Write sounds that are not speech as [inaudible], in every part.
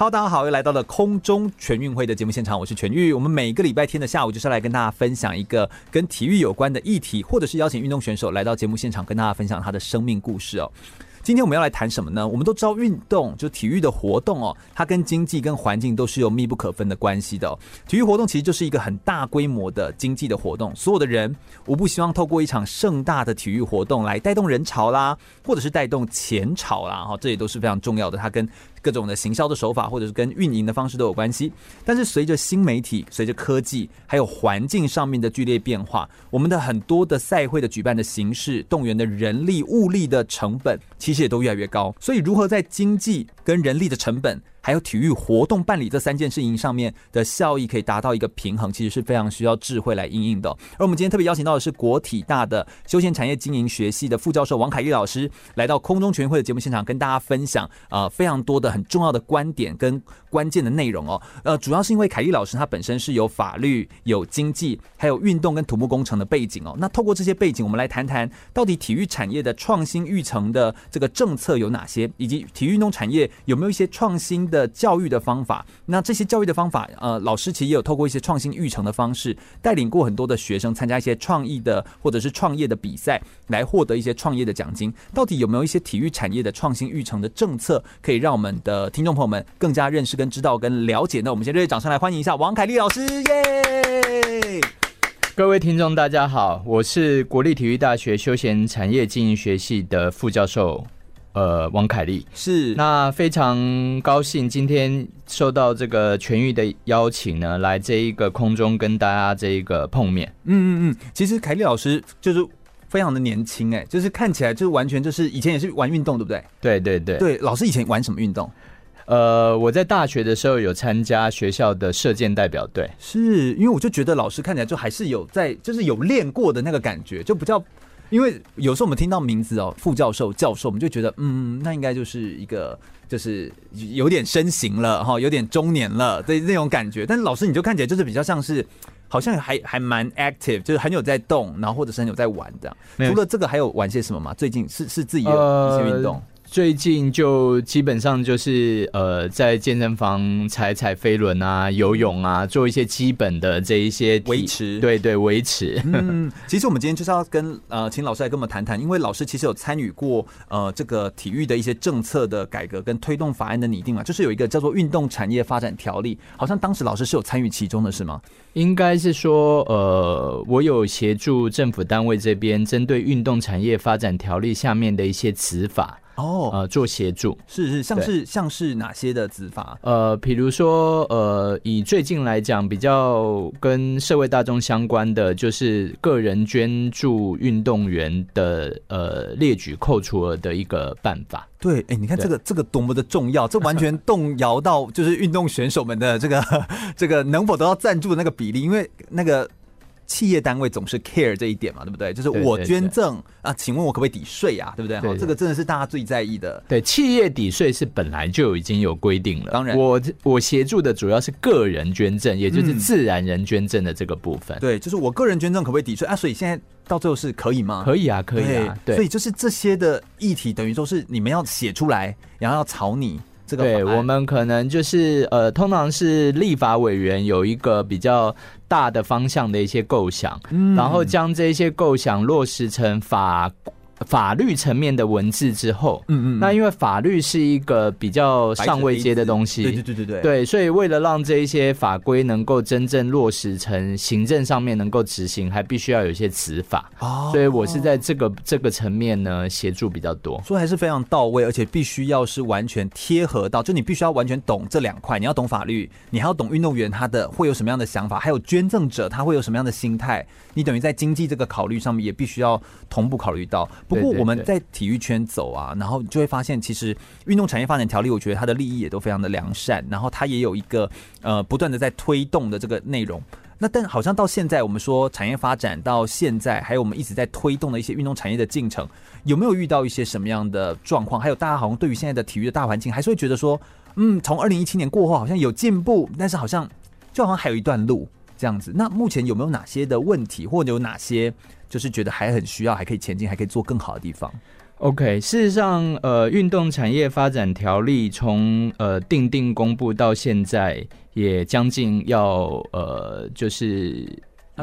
Hello，大家好，又来到了空中全运会的节目现场，我是全玉。我们每个礼拜天的下午就是来跟大家分享一个跟体育有关的议题，或者是邀请运动选手来到节目现场，跟大家分享他的生命故事哦。今天我们要来谈什么呢？我们都知道运动就体育的活动哦，它跟经济跟环境都是有密不可分的关系的。体育活动其实就是一个很大规模的经济的活动，所有的人无不希望透过一场盛大的体育活动来带动人潮啦，或者是带动钱潮啦，哈，这也都是非常重要的。它跟各种的行销的手法，或者是跟运营的方式都有关系。但是随着新媒体、随着科技，还有环境上面的剧烈变化，我们的很多的赛会的举办的形式、动员的人力、物力的成本，其实也都越来越高。所以，如何在经济跟人力的成本，还有体育活动办理这三件事情上面的效益可以达到一个平衡，其实是非常需要智慧来应应的。而我们今天特别邀请到的是国体大的休闲产业经营学系的副教授王凯丽老师，来到空中全运会的节目现场，跟大家分享呃非常多的很重要的观点跟关键的内容哦。呃，主要是因为凯丽老师她本身是有法律、有经济、还有运动跟土木工程的背景哦。那透过这些背景，我们来谈谈到底体育产业的创新育成的这个政策有哪些，以及体育运动产业有没有一些创新的。教育的方法，那这些教育的方法，呃，老师其实也有透过一些创新育成的方式，带领过很多的学生参加一些创意的或者是创业的比赛，来获得一些创业的奖金。到底有没有一些体育产业的创新育成的政策，可以让我们的听众朋友们更加认识、跟知道、跟了解呢？我们先热烈掌声来欢迎一下王凯丽老师，耶！各位听众，大家好，我是国立体育大学休闲产业经营学系的副教授。呃，王凯丽是，那非常高兴今天受到这个全愈的邀请呢，来这一个空中跟大家这一个碰面。嗯嗯嗯，其实凯丽老师就是非常的年轻哎，就是看起来就是完全就是以前也是玩运动，对不对？对对对对，老师以前玩什么运动？呃，我在大学的时候有参加学校的射箭代表队，是因为我就觉得老师看起来就还是有在，就是有练过的那个感觉，就比较。因为有时候我们听到名字哦，副教授、教授，我们就觉得，嗯，那应该就是一个，就是有点身形了哈，有点中年了的那种感觉。但是老师你就看起来就是比较像是，好像还还蛮 active，就是很有在动，然后或者是很有在玩的。除了这个，还有玩些什么吗？最近是是自己有一些运动。最近就基本上就是呃，在健身房踩踩飞轮啊、游泳啊，做一些基本的这一些维持。对对，维持。嗯，其实我们今天就是要跟呃，请老师来跟我们谈谈，因为老师其实有参与过呃这个体育的一些政策的改革跟推动法案的拟定嘛，就是有一个叫做《运动产业发展条例》，好像当时老师是有参与其中的，是吗？应该是说呃，我有协助政府单位这边针对《运动产业发展条例》下面的一些执法。哦，呃，做协助是是，像是像是哪些的执法？呃，比如说，呃，以最近来讲，比较跟社会大众相关的，就是个人捐助运动员的呃列举扣除额的一个办法。对，哎，你看这个这个多么的重要，这完全动摇到就是运动选手们的这个 [laughs] 这个能否得到赞助的那个比例，因为那个。企业单位总是 care 这一点嘛，对不对？就是我捐赠啊，请问我可不可以抵税啊？对不对？对，对，这个真的是大家最在意的。对，企业抵税是本来就已经有规定了。当然，我我协助的主要是个人捐赠，也就是自然人捐赠的这个部分。嗯。对，就是我个人捐赠可不可以抵税啊？所以现在到最后是可以吗？可以啊，可以啊。对，所以就是这些的议题，等于说是你们要写出来，然后要草拟。这个对，我们可能就是呃，通常是立法委员有一个比较大的方向的一些构想，嗯，然后将这些构想落实成法。法律层面的文字之后，嗯嗯，那因为法律是一个比较上位阶的东西，对对对对对，对，所以为了让这一些法规能够真正落实成行政上面能够执行，还必须要有一些执法，哦，所以我是在这个这个层面呢协助比较多，所以还是非常到位，而且必须要是完全贴合到，就你必须要完全懂这两块，你要懂法律，你还要懂运动员他的会有什么样的想法，还有捐赠者他会有什么样的心态，你等于在经济这个考虑上面也必须要同步考虑到。不过我们在体育圈走啊，然后就会发现，其实运动产业发展条例，我觉得它的利益也都非常的良善，然后它也有一个呃不断的在推动的这个内容。那但好像到现在，我们说产业发展到现在，还有我们一直在推动的一些运动产业的进程，有没有遇到一些什么样的状况？还有大家好像对于现在的体育的大环境，还是会觉得说，嗯，从二零一七年过后好像有进步，但是好像就好像还有一段路这样子。那目前有没有哪些的问题，或者有哪些就是觉得还很需要，还可以前进，还可以做更好的地方？OK，事实上，呃，运动产业发展条例从呃定定公布到现在，也将近要呃，就是。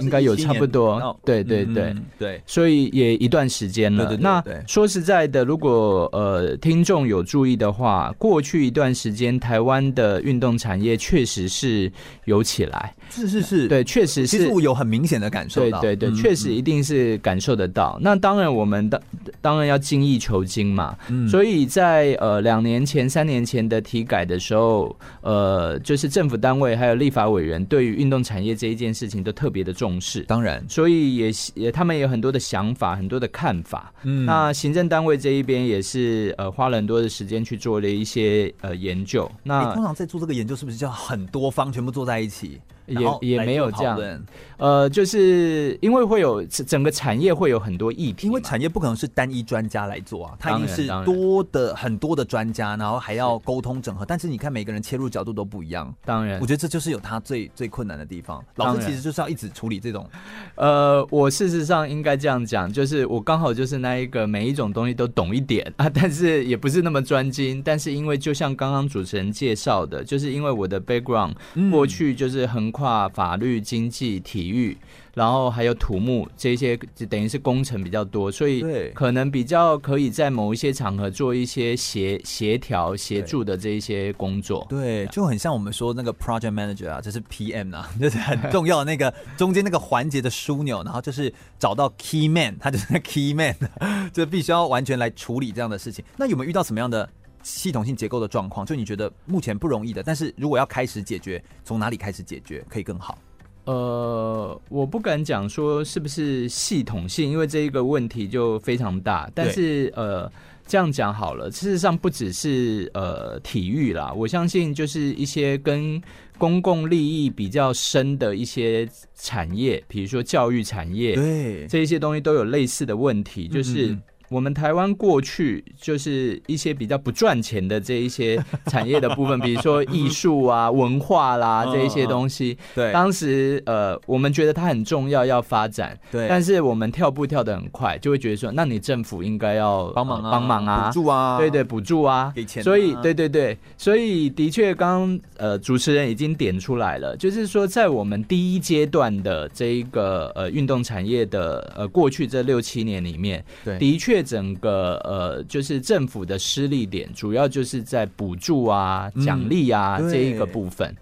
应该有差不多，对对对、嗯、对，所以也一段时间了。对对对对，那说实在的，如果呃听众有注意的话，过去一段时间台湾的运动产业确实是有起来，是是是，对，确实是，其实我有很明显的感受到，对对对，确实一定是感受得到。嗯、那当然，我们当当然要精益求精嘛。嗯、所以在呃两年前、三年前的体改的时候，呃，就是政府单位还有立法委员对于运动产业这一件事情都特别的重。重视，当然，所以也也他们也有很多的想法，很多的看法。嗯，那行政单位这一边也是呃花了很多的时间去做了一些呃研究。那通常在做这个研究，是不是叫很多方全部坐在一起？也也没有这样，呃，就是因为会有整个产业会有很多议题，因为产业不可能是单一专家来做啊，它一定是多的很多的专家，然后还要沟通整合。但是你看每个人切入角度都不一样，当然，我觉得这就是有他最最困难的地方。老师其实就是要一直处理这种，呃，我事实上应该这样讲，就是我刚好就是那一个每一种东西都懂一点 [laughs] 啊，但是也不是那么专精。但是因为就像刚刚主持人介绍的，就是因为我的 background 过去就是很。跨法律、经济、体育，然后还有土木这些，就等于是工程比较多，所以可能比较可以在某一些场合做一些协协调、协助的这一些工作。对，就很像我们说那个 project manager 啊，这是 PM 啊，[laughs] 就是很重要的那个 [laughs] 中间那个环节的枢纽，然后就是找到 key man，他就是那 key man，[laughs] 就必须要完全来处理这样的事情。那有没有遇到什么样的？系统性结构的状况，就你觉得目前不容易的，但是如果要开始解决，从哪里开始解决可以更好？呃，我不敢讲说是不是系统性，因为这一个问题就非常大。但是呃，这样讲好了，事实上不只是呃体育啦，我相信就是一些跟公共利益比较深的一些产业，比如说教育产业，对这一些东西都有类似的问题，就是。嗯我们台湾过去就是一些比较不赚钱的这一些产业的部分，比如说艺术啊、文化啦 [laughs] 这一些东西。对，当时呃，我们觉得它很重要，要发展。对，但是我们跳步跳得很快，就会觉得说，那你政府应该要帮忙啊，帮忙啊，补助啊，对对，补助啊，给钱。所以，对对对，所以的确，刚刚呃主持人已经点出来了，就是说，在我们第一阶段的这一个呃运动产业的呃过去这六七年里面，对，的确。整个呃，就是政府的失力点，主要就是在补助啊、奖励啊、嗯、这一个部分。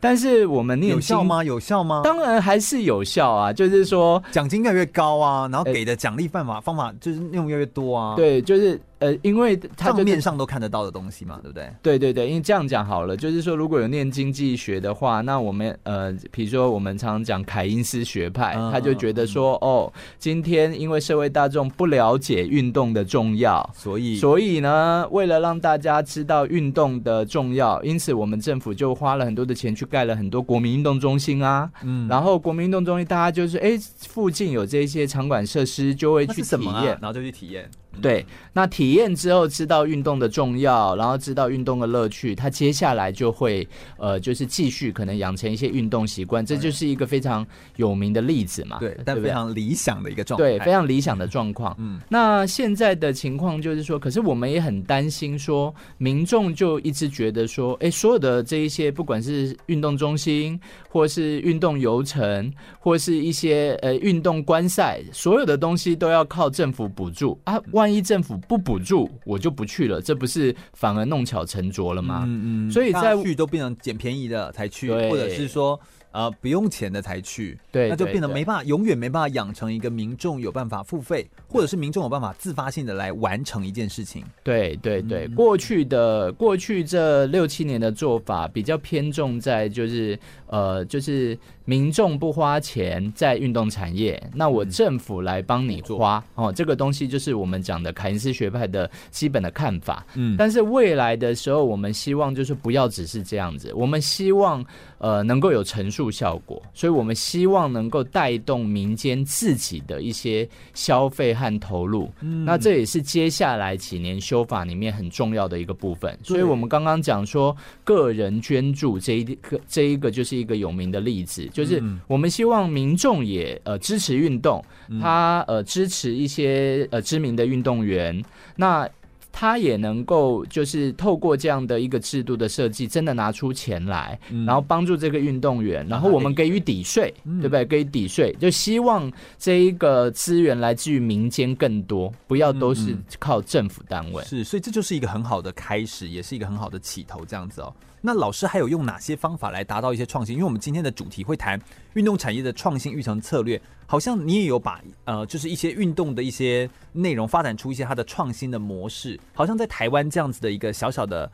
但是我们有效吗？有效吗？当然还是有效啊！就是说奖金越来越高啊，然后给的奖励办法方法就是内容越来越多啊。对，就是。呃，因为它账面上都看得到的东西嘛，对不对？对对对，因为这样讲好了，就是说，如果有念经济学的话，那我们呃，比如说我们常常讲凯因斯学派，他就觉得说，哦，今天因为社会大众不了解运动的重要，所以所以呢，为了让大家知道运动的重要，因此我们政府就花了很多的钱去盖了很多国民运动中心啊，嗯，然后国民运动中心大家就是哎，附近有这些场馆设施，就会去体验，然后就去体验。对，那体验之后知道运动的重要，然后知道运动的乐趣，他接下来就会呃，就是继续可能养成一些运动习惯，这就是一个非常有名的例子嘛。对，但非常理想的一个状态。对，非常理想的状况。嗯，那现在的情况就是说，可是我们也很担心说，民众就一直觉得说，哎，所有的这一些不管是运动中心，或是运动游程，或是一些呃运动观赛，所有的东西都要靠政府补助啊。万一政府不补助，我就不去了，这不是反而弄巧成拙了吗？嗯嗯，所以在去都变成捡便宜的才去，或者是说。呃，不用钱的才去，对，那就变得没办法，永远没办法养成一个民众有办法付费，或者是民众有办法自发性的来完成一件事情。对对对，过去的过去这六七年的做法比较偏重在就是呃，就是民众不花钱在运动产业，那我政府来帮你花哦。这个东西就是我们讲的凯恩斯学派的基本的看法。嗯，但是未来的时候，我们希望就是不要只是这样子，我们希望呃能够有陈述效果，所以我们希望能够带动民间自己的一些消费和投入。嗯，那这也是接下来几年修法里面很重要的一个部分。所以我们刚刚讲说个人捐助这一个这一个就是。一个有名的例子，就是我们希望民众也呃支持运动，他呃支持一些呃知名的运动员，那他也能够就是透过这样的一个制度的设计，真的拿出钱来，然后帮助这个运动员，然后我们给予抵税，对不对？给予抵税，就希望这一个资源来自于民间更多，不要都是靠政府单位。是，所以这就是一个很好的开始，也是一个很好的起头，这样子哦。那老师还有用哪些方法来达到一些创新？因为我们今天的主题会谈运动产业的创新育成策略，好像你也有把呃，就是一些运动的一些内容发展出一些它的创新的模式。好像在台湾这样子的一个小小的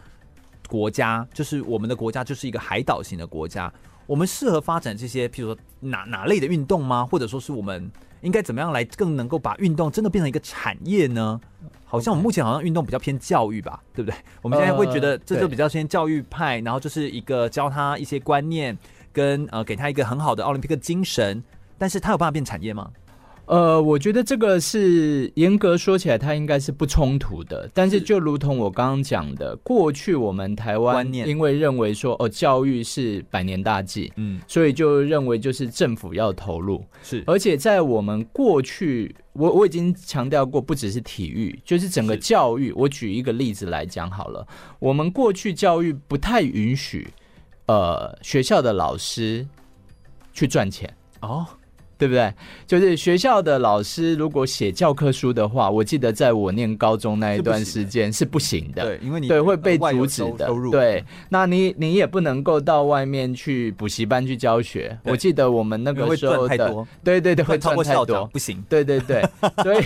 国家，就是我们的国家就是一个海岛型的国家，我们适合发展这些，譬如说哪哪类的运动吗？或者说是我们应该怎么样来更能够把运动真的变成一个产业呢？好像我们目前好像运动比较偏教育吧，对不对？我们现在会觉得这就比较偏教育派，然后就是一个教他一些观念，跟呃给他一个很好的奥林匹克精神，但是他有办法变产业吗？呃，我觉得这个是严格说起来，它应该是不冲突的。但是就如同我刚刚讲的，过去我们台湾因为认为说哦，教育是百年大计，嗯，所以就认为就是政府要投入。是，而且在我们过去，我我已经强调过，不只是体育，就是整个教育。我举一个例子来讲好了，我们过去教育不太允许，呃，学校的老师去赚钱哦。对不对？就是学校的老师如果写教科书的话，我记得在我念高中那一段时间是不行的。对，因为你对会被阻止的。对，那你你也不能够到外面去补习班去教学。我记得我们那个时候的，对对对，会赚太多，不行。对对对，[laughs] 所以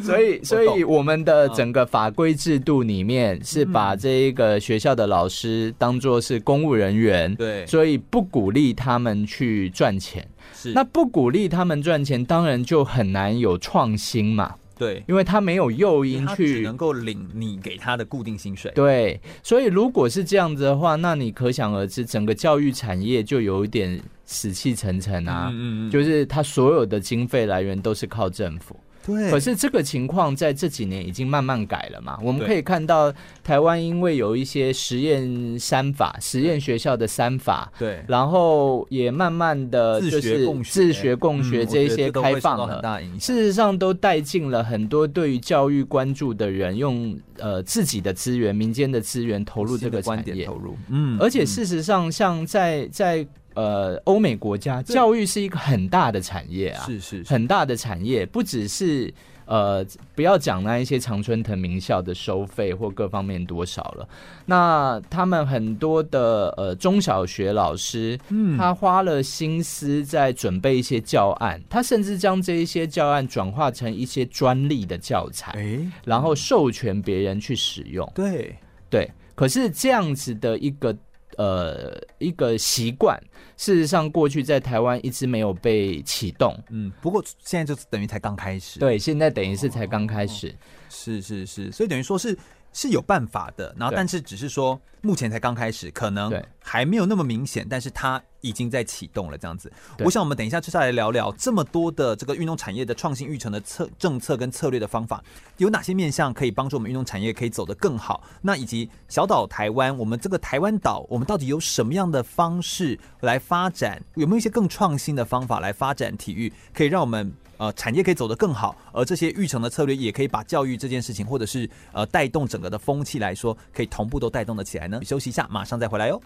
所以所以我们的整个法规制度里面是把这一个学校的老师当做是公务人员，对，所以不鼓励他们去赚钱。是，那不鼓励他们赚钱，当然就很难有创新嘛。对，因为他没有诱因去，只能够领你给他的固定薪水。对，所以如果是这样子的话，那你可想而知，整个教育产业就有一点死气沉沉啊。嗯嗯，就是他所有的经费来源都是靠政府。对，可是这个情况在这几年已经慢慢改了嘛。我们可以看到，台湾因为有一些实验三法、实验学校的三法，对，然后也慢慢的就是自学共学。这一些开放了，事实上都带进了很多对于教育关注的人，用呃自己的资源、民间的资源投入这个产业，投入，嗯，而且事实上，像在在。呃，欧美国家教育是一个很大的产业啊，是是，是。很大的产业，不只是呃，不要讲那一些常春藤名校的收费或各方面多少了，那他们很多的呃中小学老师，嗯，他花了心思在准备一些教案，他甚至将这一些教案转化成一些专利的教材，欸、然后授权别人去使用，对。对，可是这样子的一个。呃，一个习惯，事实上过去在台湾一直没有被启动，嗯，不过现在就等于才刚开始，对，现在等于是才刚开始，哦哦哦，是是是，所以等于说是。是有办法的，然后但是只是说目前才刚开始，可能还没有那么明显，但是它已经在启动了这样子。我想我们等一下接下来聊聊这么多的这个运动产业的创新育成的策政策跟策略的方法，有哪些面向可以帮助我们运动产业可以走得更好？那以及小岛台湾，我们这个台湾岛，我们到底有什么样的方式来发展？有没有一些更创新的方法来发展体育，可以让我们？呃，产业可以走得更好，而这些育成的策略也可以把教育这件事情，或者是呃带动整个的风气来说，可以同步都带动得起来呢。休息一下，马上再回来哟。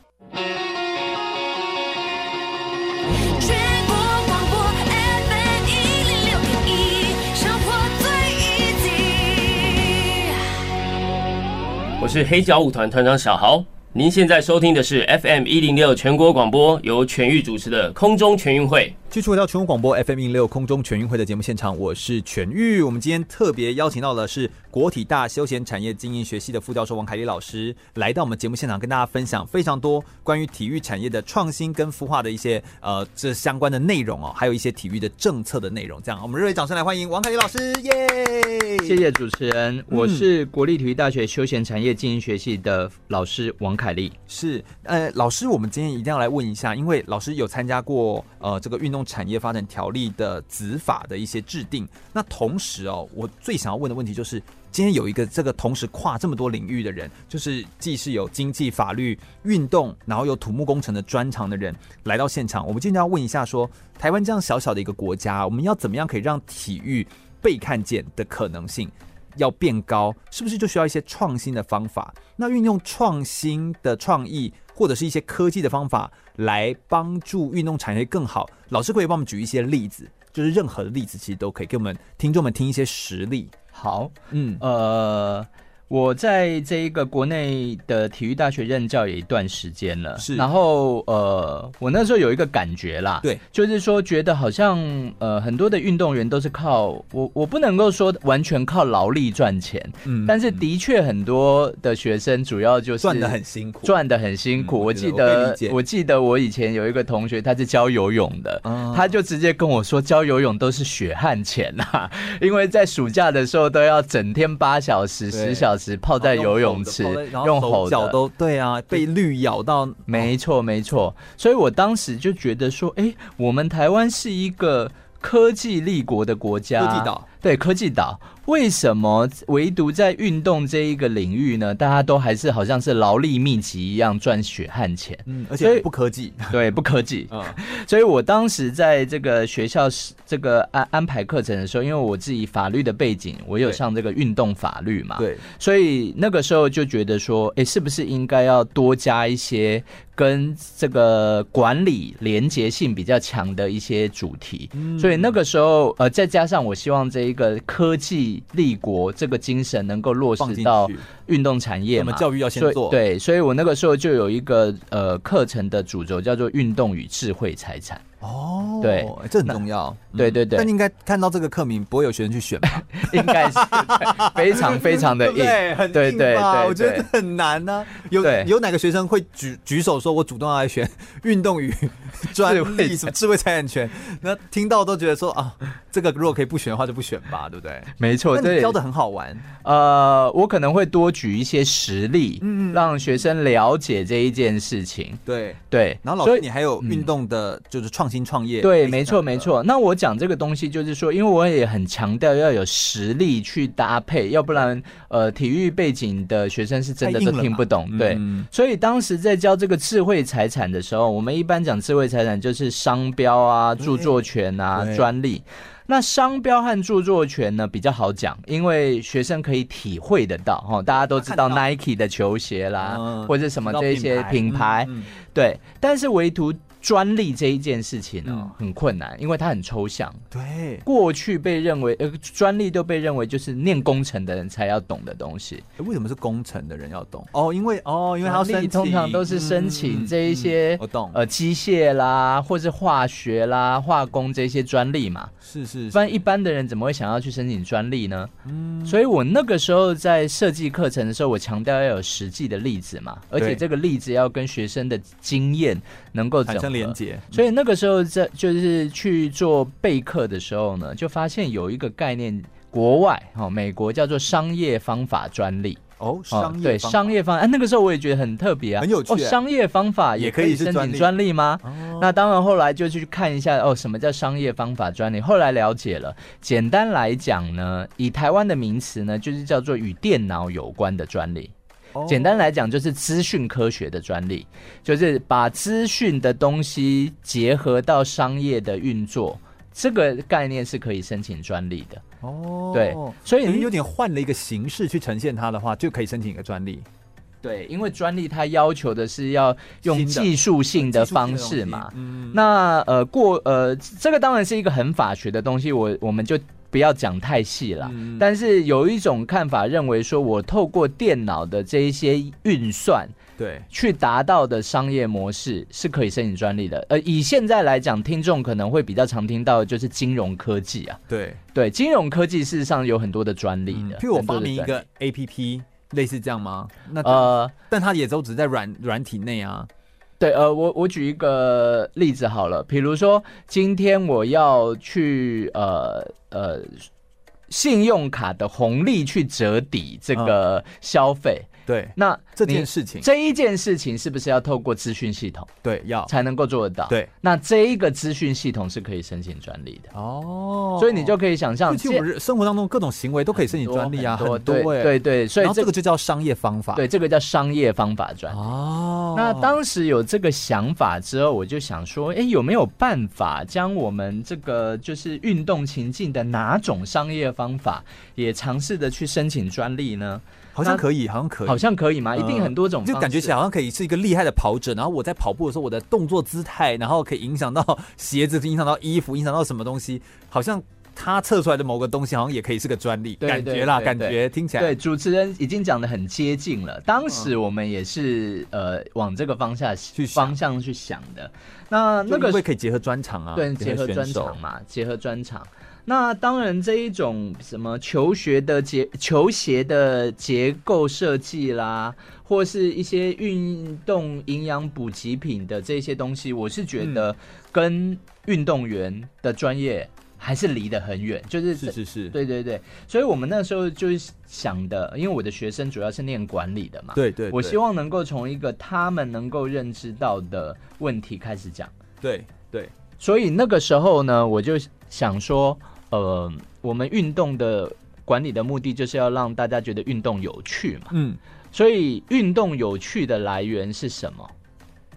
我是黑脚舞团团长小豪，您现在收听的是 FM 一零六全国广播，由全域主持的空中全运会。继续回到全国广播 FM 一六空中全运会的节目现场，我是全玉。我们今天特别邀请到的是国体大休闲产业经营学系的副教授王凯丽老师，来到我们节目现场，跟大家分享非常多关于体育产业的创新跟孵化的一些呃这相关的内容哦，还有一些体育的政策的内容。这样，我们热烈掌声来欢迎王凯丽老师，耶！谢谢主持人，我是国立体育大学休闲产业经营学系的老师王凯丽。是，呃，老师，我们今天一定要来问一下，因为老师有参加过呃这个运动。产业发展条例的子法的一些制定，那同时哦，我最想要问的问题就是，今天有一个这个同时跨这么多领域的人，就是既是有经济、法律、运动，然后有土木工程的专长的人来到现场，我们今天要问一下，说台湾这样小小的一个国家，我们要怎么样可以让体育被看见的可能性要变高？是不是就需要一些创新的方法？那运用创新的创意。或者是一些科技的方法来帮助运动产业更好。老师可以帮我们举一些例子，就是任何的例子其实都可以给我们听众们听一些实例。好，嗯，呃。我在这一个国内的体育大学任教也一段时间了，是。然后呃，我那时候有一个感觉啦，对，就是说觉得好像呃很多的运动员都是靠我，我不能够说完全靠劳力赚钱，嗯，但是的确很多的学生主要就是赚的很辛苦，赚的很辛苦。我记得我记得我以前有一个同学，他是教游泳的，他就直接跟我说，教游泳都是血汗钱啊，因为在暑假的时候都要整天八小时、十小时。泡在游泳池，用吼脚都对啊，被绿咬到，没错没错。所以我当时就觉得说，哎，我们台湾是一个科技立国的国家，科技岛，对，科技岛。为什么唯独在运动这一个领域呢？大家都还是好像是劳力密集一样赚血汗钱，嗯，而且不科技，[laughs] 对，不科技。嗯，[laughs] 所以我当时在这个学校这个安安排课程的时候，因为我自己法律的背景，我有上这个运动法律嘛，对，所以那个时候就觉得说，哎，是不是应该要多加一些跟这个管理连结性比较强的一些主题？嗯，所以那个时候，呃，再加上我希望这一个科技。立国这个精神能够落实到运动产业嘛？教育要先做。对，所以我那个时候就有一个呃课程的主轴叫做运动与智慧财产。哦，对，这很重要。对对对，但应该看到这个课名，不会有学生去选吧？[laughs] 应该是非常非常的硬，对，很硬吧？我觉得很难呢。有有哪个学生会举举手说，我主动要来选运动与 [laughs] 专利什么智慧财产权？那听到都觉得说啊，这个如果可以不选的话，就不选吧，对不对？没错，对，教的很好玩。呃，我可能会多举一些实例，嗯，让学生了解这一件事情。对对，然后老师，你还有运动的，就是创。新创业对，没错没错。那我讲这个东西，就是说，因为我也很强调要有实力去搭配，要不然，呃，体育背景的学生是真的都听不懂。对，所以当时在教这个智慧财产的时候，我们一般讲智慧财产就是商标啊、著作权啊、专利。那商标和著作权呢，比较好讲，因为学生可以体会得到哈。大家都知道 Nike 的球鞋啦，或者什么这些品牌，对。但是唯独专利这一件事情呢、喔，很困难，因为它很抽象。对，过去被认为呃，专利都被认为就是念工程的人才要懂的东西。为什么是工程的人要懂？哦，因为哦，因为他通常都是申请这一些，我懂。呃，机械啦，或是化学啦、化工这些专利嘛。是是，不然一般的人怎么会想要去申请专利呢？嗯，所以我那个时候在设计课程的时候，我强调要有实际的例子嘛，而且这个例子要跟学生的经验能够产生。连接，所以那个时候在就是去做备课的时候呢，就发现有一个概念，国外哈，美国叫做商业方法专利哦，商业对商业方哎，那个时候我也觉得很特别啊，很有趣哦，商业方法也可以申请专利吗？那当然，后来就去看一下哦，什么叫商业方法专利？后来了解了，简单来讲呢，以台湾的名词呢，就是叫做与电脑有关的专利。简单来讲，就是资讯科学的专利，就是把资讯的东西结合到商业的运作，这个概念是可以申请专利的。哦，对，所以你有点换了一个形式去呈现它的话，就可以申请一个专利。对，因为专利它要求的是要用技术性的方式嘛。嗯，那呃过呃，这个当然是一个很法学的东西，我我们就。不要讲太细了，但是有一种看法认为说，我透过电脑的这一些运算，对，去达到的商业模式是可以申请专利的。呃，以现在来讲，听众可能会比较常听到的就是金融科技啊。对对，金融科技事实上有很多的专利的。譬如我发明一个 APP，类似这样吗？那呃，但它也都只在软软体内啊。对，呃，我我举一个例子好了，比如说今天我要去呃呃信用卡的红利去折抵这个消费。嗯对，那这件事情，这一件事情是不是要透过资讯系统？对，要才能够做得到。对，那这一个资讯系统是可以申请专利的哦。所以你就可以想象，其实我们生活当中各种行为都可以申请专利啊，很多。对对对，所以这个就叫商业方法。对，这个叫商业方法专利。哦。那当时有这个想法之后，我就想说，哎，有没有办法将我们这个就是运动情境的哪种商业方法也尝试的去申请专利呢？好像可以，好像可以，好像可以吗？一定很多种，就感觉起来好像可以是一个厉害的跑者。然后我在跑步的时候，我的动作姿态，然后可以影响到鞋子，影响到衣服，影响到什么东西？好像他测出来的某个东西，好像也可以是个专利，感觉啦，感觉听起来。对，主持人已经讲的很接近了。当时我们也是呃往这个方向去方向去想的。那那个会可以结合专场啊，对，结合专场嘛，结合专长。那当然，这一种什么球鞋的结球鞋的结构设计啦，或是一些运动营养补给品的这些东西，我是觉得跟运动员的专业还是离得很远。就是是是是，对对对。所以我们那时候就是想的，因为我的学生主要是念管理的嘛，对对，我希望能够从一个他们能够认知到的问题开始讲。对对。所以那个时候呢，我就想说。呃，我们运动的管理的目的就是要让大家觉得运动有趣嘛。嗯，所以运动有趣的来源是什么？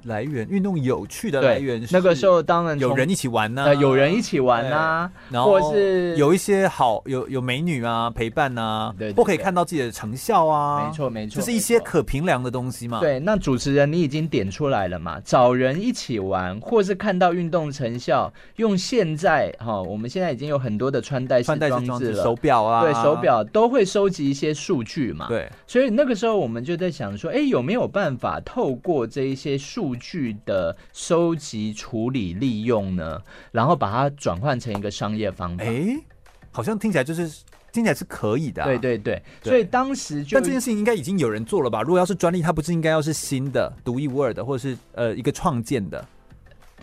来源运动有趣的来源是那个时候当然有人一起玩呢、啊呃，有人一起玩啊，然后或是有一些好有有美女啊陪伴啊，对，不可以看到自己的成效啊，没错没错，就是一些可评量的东西嘛。对，那主持人你已经点出来了嘛，找人一起玩，或是看到运动成效，用现在哈、哦，我们现在已经有很多的穿戴式装置了，手表啊，对，手表都会收集一些数据嘛。对，所以那个时候我们就在想说，哎，有没有办法透过这一些数据的收集、处理、利用呢，然后把它转换成一个商业方法。哎，好像听起来就是听起来是可以的、啊。对对对，对所以当时就但这件事情应该已经有人做了吧？如果要是专利，它不是应该要是新的、独一无二的，或者是呃一个创建的？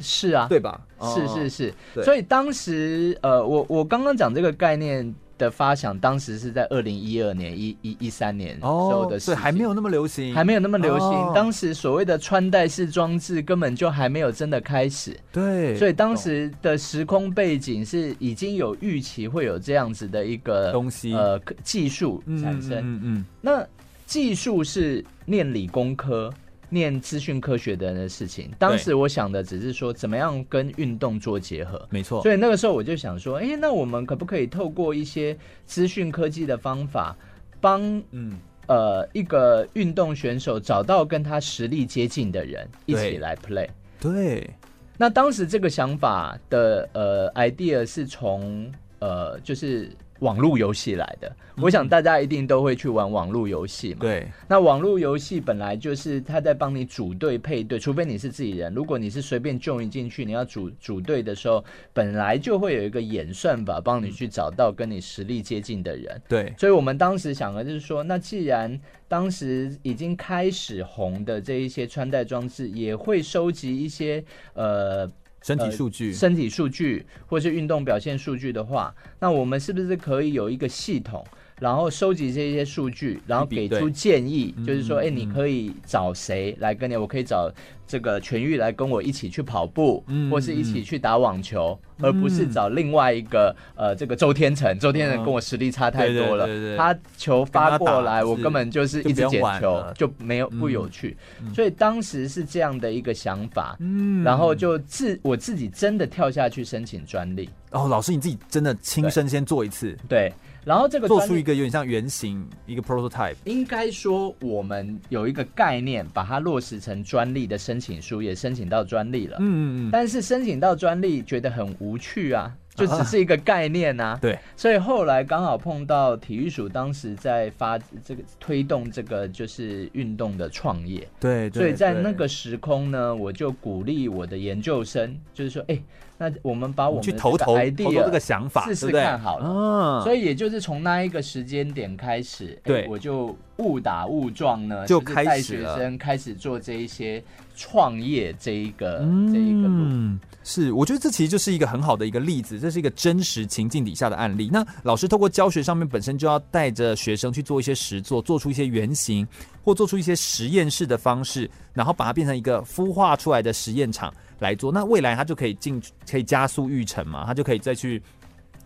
是啊，对吧？是是是。所以当时呃，我我刚刚讲这个概念。的发想当时是在二零一二年一一一三年时候的事，对，还没有那么流行，还没有那么流行。哦、当时所谓的穿戴式装置根本就还没有真的开始，对。所以当时的时空背景是已经有预期会有这样子的一个东西，呃，技术产生。嗯嗯，嗯。那技术是念理工科。念资讯科学的人的事情，当时我想的只是说怎么样跟运动做结合，没错。所以那个时候我就想说，哎、欸，那我们可不可以透过一些资讯科技的方法，帮嗯呃一个运动选手找到跟他实力接近的人，一起来 play。对。那当时这个想法的呃 idea 是从呃就是。网络游戏来的，我想大家一定都会去玩网络游戏嘛。对，那网络游戏本来就是他在帮你组队配对，除非你是自己人。如果你是随便 join 进去，你要组组队的时候，本来就会有一个演算法帮你去找到跟你实力接近的人。对，所以我们当时想的就是说，那既然当时已经开始红的这一些穿戴装置，也会收集一些呃。身体数据、呃、身体数据，或是运动表现数据的话，那我们是不是可以有一个系统？然后收集这些数据，然后给出建议，就是说，哎、嗯，你可以找谁来跟你？我可以找这个全玉来跟我一起去跑步，嗯、或是一起去打网球，嗯、而不是找另外一个呃，这个周天成。周天成跟我实力差太多了，嗯、他球发过来，我根本就是一直捡球，就没有不有趣。嗯、所以当时是这样的一个想法，嗯、然后就自我自己真的跳下去申请专利。哦，老师你自己真的亲身先做一次，对。然后这个做出一个有点像原型，一个 prototype。应该说，我们有一个概念，把它落实成专利的申请书，也申请到专利了。嗯嗯嗯。但是申请到专利，觉得很无趣啊。就只是一个概念呐、啊。对，所以后来刚好碰到体育署当时在发这个推动这个就是运动的创业。对，所以在那个时空呢，我就鼓励我的研究生，就是说，哎、欸，那我们把我们去投投 idea 这个想法试试看好了。嗯，所以也就是从那一个时间点开始，对、欸，我就误打误撞呢，就开始带学生开始做这一些创业这一个、嗯、这一个路。是，我觉得这其实就是一个很好的一个例子，这是一个真实情境底下的案例。那老师透过教学上面本身就要带着学生去做一些实作，做出一些原型，或做出一些实验室的方式，然后把它变成一个孵化出来的实验场来做。那未来它就可以进，可以加速育成嘛，它就可以再去，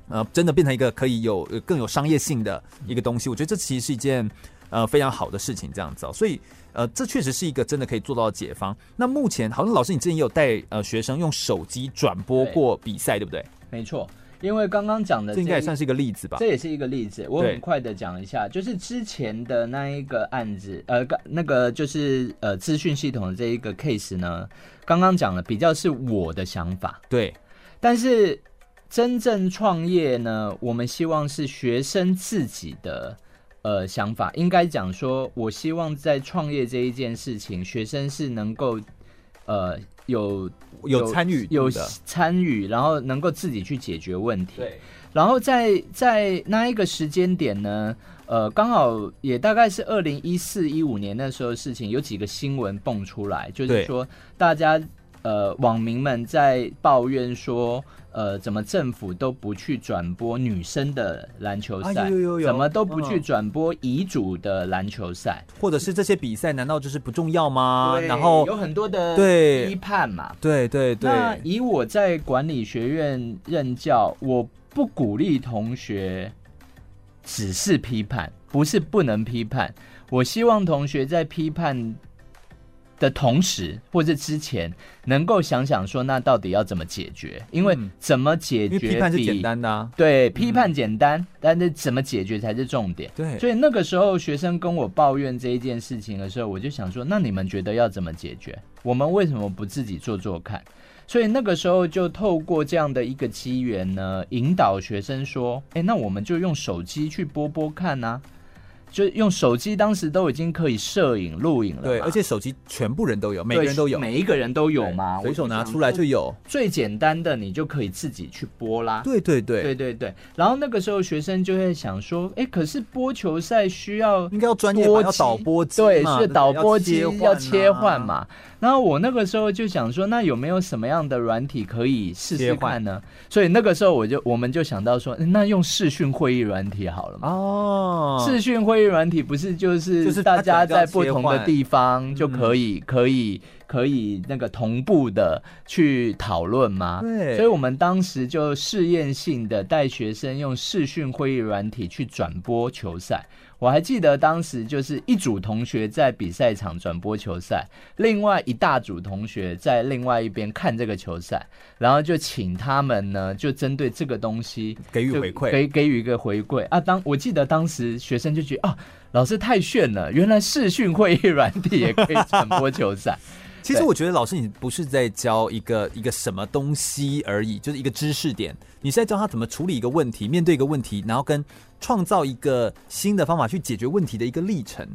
呃，真的变成一个可以有更有商业性的一个东西。我觉得这其实是一件呃非常好的事情，这样子哦。所以。呃，这确实是一个真的可以做到的解方。那目前，好像老师你之前也有带呃学生用手机转播过比赛，对，对不对？没错，因为刚刚讲的这，这应该也算是一个例子吧？这也是一个例子。我很快的讲一下，就是之前的那一个案子，呃，那个就是呃资讯系统的这一个 case 呢，刚刚讲的比较是我的想法，对。但是真正创业呢，我们希望是学生自己的。呃，想法应该讲说，我希望在创业这一件事情，学生是能够呃有有参与有参与，然后能够自己去解决问题。对。然后在在那一个时间点呢，呃，刚好也大概是二零一四一五年那时候的事情，有几个新闻蹦出来，就是说大家呃网民们在抱怨说。呃，怎么政府都不去转播女生的篮球赛？啊、有有有怎么都不去转播乙组的篮球赛？或者是这些比赛难道就是不重要吗？然后有很多的批判嘛。对对对，对。那以我在管理学院任教，我不鼓励同学只是批判，不是不能批判。我希望同学在批判。的同时，或者之前，能够想想说，那到底要怎么解决？因为怎么解决？是简单的啊。对，批判简单，嗯，但是怎么解决才是重点。对，所以那个时候学生跟我抱怨这一件事情的时候，我就想说，那你们觉得要怎么解决？我们为什么不自己做做看？所以那个时候就透过这样的一个机缘呢，引导学生说，哎，那我们就用手机去播播看啊。就用手机，当时都已经可以摄影、录影了。对，而且手机全部人都有，每个人都有，每一个人都有嘛？随手拿出来就有。最简单的，你就可以自己去播啦。对对对，对对对。然后那个时候，学生就会想说：“哎，可是播球赛需要应该要专业，要导播机，对，是导播机要切换嘛。”然后我那个时候就想说，那有没有什么样的软体可以试试看呢？所以那个时候我就我们就想到说，那用视讯会议软体好了嘛。哦，视讯会议软体不是就是就是大家在不同的地方就可以可以可以那个同步的去讨论吗？对，所以我们当时就试验性的带学生用视讯会议软体去转播球赛。我还记得当时就是一组同学在比赛场转播球赛，另外一大组同学在另外一边看这个球赛，然后就请他们呢，就针对这个东西给予回馈，给给予一个回馈啊。当我记得当时学生就觉得啊，老师太炫了，原来视讯会议软体也可以转播球赛。[laughs] 其实我觉得老师，你不是在教一个一个什么东西而已，就是一个知识点。你是在教他怎么处理一个问题，面对一个问题，然后跟创造一个新的方法去解决问题的一个历程。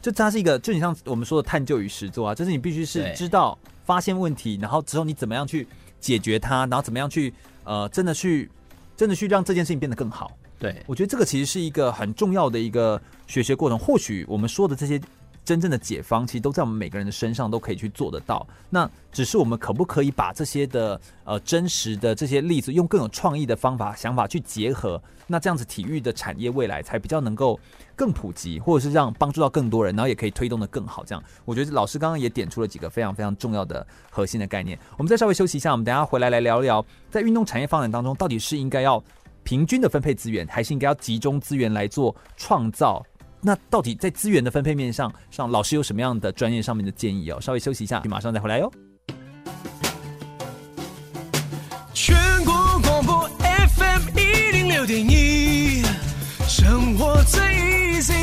就它是一个，就你像我们说的探究与实作啊，就是你必须是知道发现问题，然后之后你怎么样去解决它，然后怎么样去呃，真的去真的去让这件事情变得更好。对，我觉得这个其实是一个很重要的一个学习过程。或许我们说的这些。真正的解方其实都在我们每个人的身上都可以去做得到，那只是我们可不可以把这些的呃真实的这些例子，用更有创意的方法想法去结合，那这样子体育的产业未来才比较能够更普及，或者是让帮助到更多人，然后也可以推动得更好。这样，我觉得老师刚刚也点出了几个非常非常重要的核心的概念。我们再稍微休息一下，我们等下回来来聊聊，在运动产业发展当中，到底是应该要平均的分配资源，还是应该要集中资源来做创造？那到底在资源的分配面上，上老师有什么样的专业上面的建议哦？稍微休息一下，马上再回来哟。全国广播 FM 一零六点一，生活最 easy。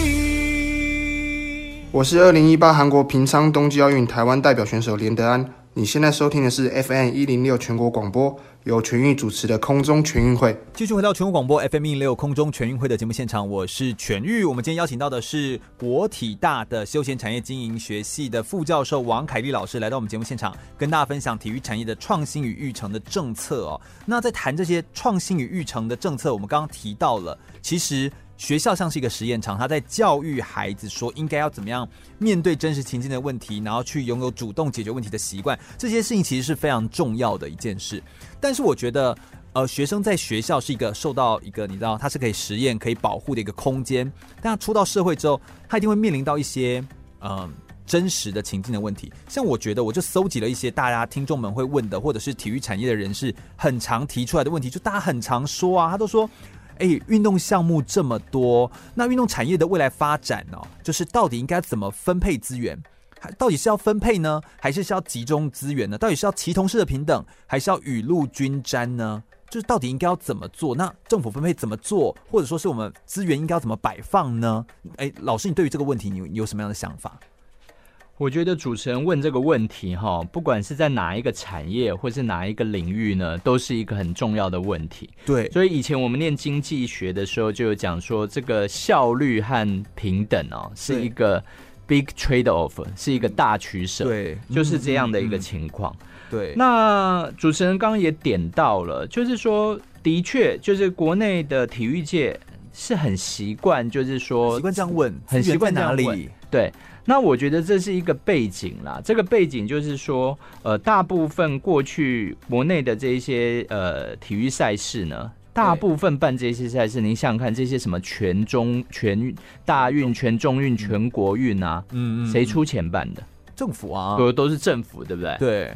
我是二零一八韩国平昌冬季奥运台湾代表选手连德安。你现在收听的是 FM 一零六全国广播，由全运主持的空中全运会。继续回到全国广播 FM 一零六空中全运会的节目现场，我是全玉。我们今天邀请到的是国体大的休闲产业经营学系的副教授王凯丽老师，来到我们节目现场，跟大家分享体育产业的创新与育成的政策哦。那在谈这些创新与育成的政策，我们刚刚提到了，其实。学校像是一个实验场，他在教育孩子说应该要怎么样面对真实情境的问题，然后去拥有主动解决问题的习惯。这些事情其实是非常重要的一件事。但是我觉得，呃，学生在学校是一个受到一个你知道他是可以实验、可以保护的一个空间。但他出到社会之后，他一定会面临到一些嗯、真实的情境的问题。像我觉得，我就搜集了一些大家听众们会问的，或者是体育产业的人士很常提出来的问题，就大家很常说啊，他都说。哎，运动项目这么多，那运动产业的未来发展呢、就是到底应该怎么分配资源？还到底是要分配呢，还是是要集中资源呢？到底是要齐同式的平等，还是要雨露均沾呢？就是到底应该要怎么做？那政府分配怎么做？或者说是我们资源应该要怎么摆放呢？哎，老师，你对于这个问题，你有什么样的想法？我觉得主持人问这个问题，哈，不管是在哪一个产业或是哪一个领域呢，都是一个很重要的问题。对，所以以前我们念经济学的时候，就有讲说，这个效率和平等哦，是一个 big trade off，是一个大取舍。对，就是这样的一个情况。对，那主持人刚刚也点到了，就是说，的确，就是国内的体育界是很习惯，就是说习惯这样问，很习惯哪里？对。那我觉得这是一个背景啦，这个背景就是说，呃，大部分过去国内的这一些呃体育赛事呢，大部分办这些赛事，您想想看，这些什么全中全大运、全中运、全国运啊，嗯嗯，谁出钱办的？政府啊，都都是政府，对不对？对。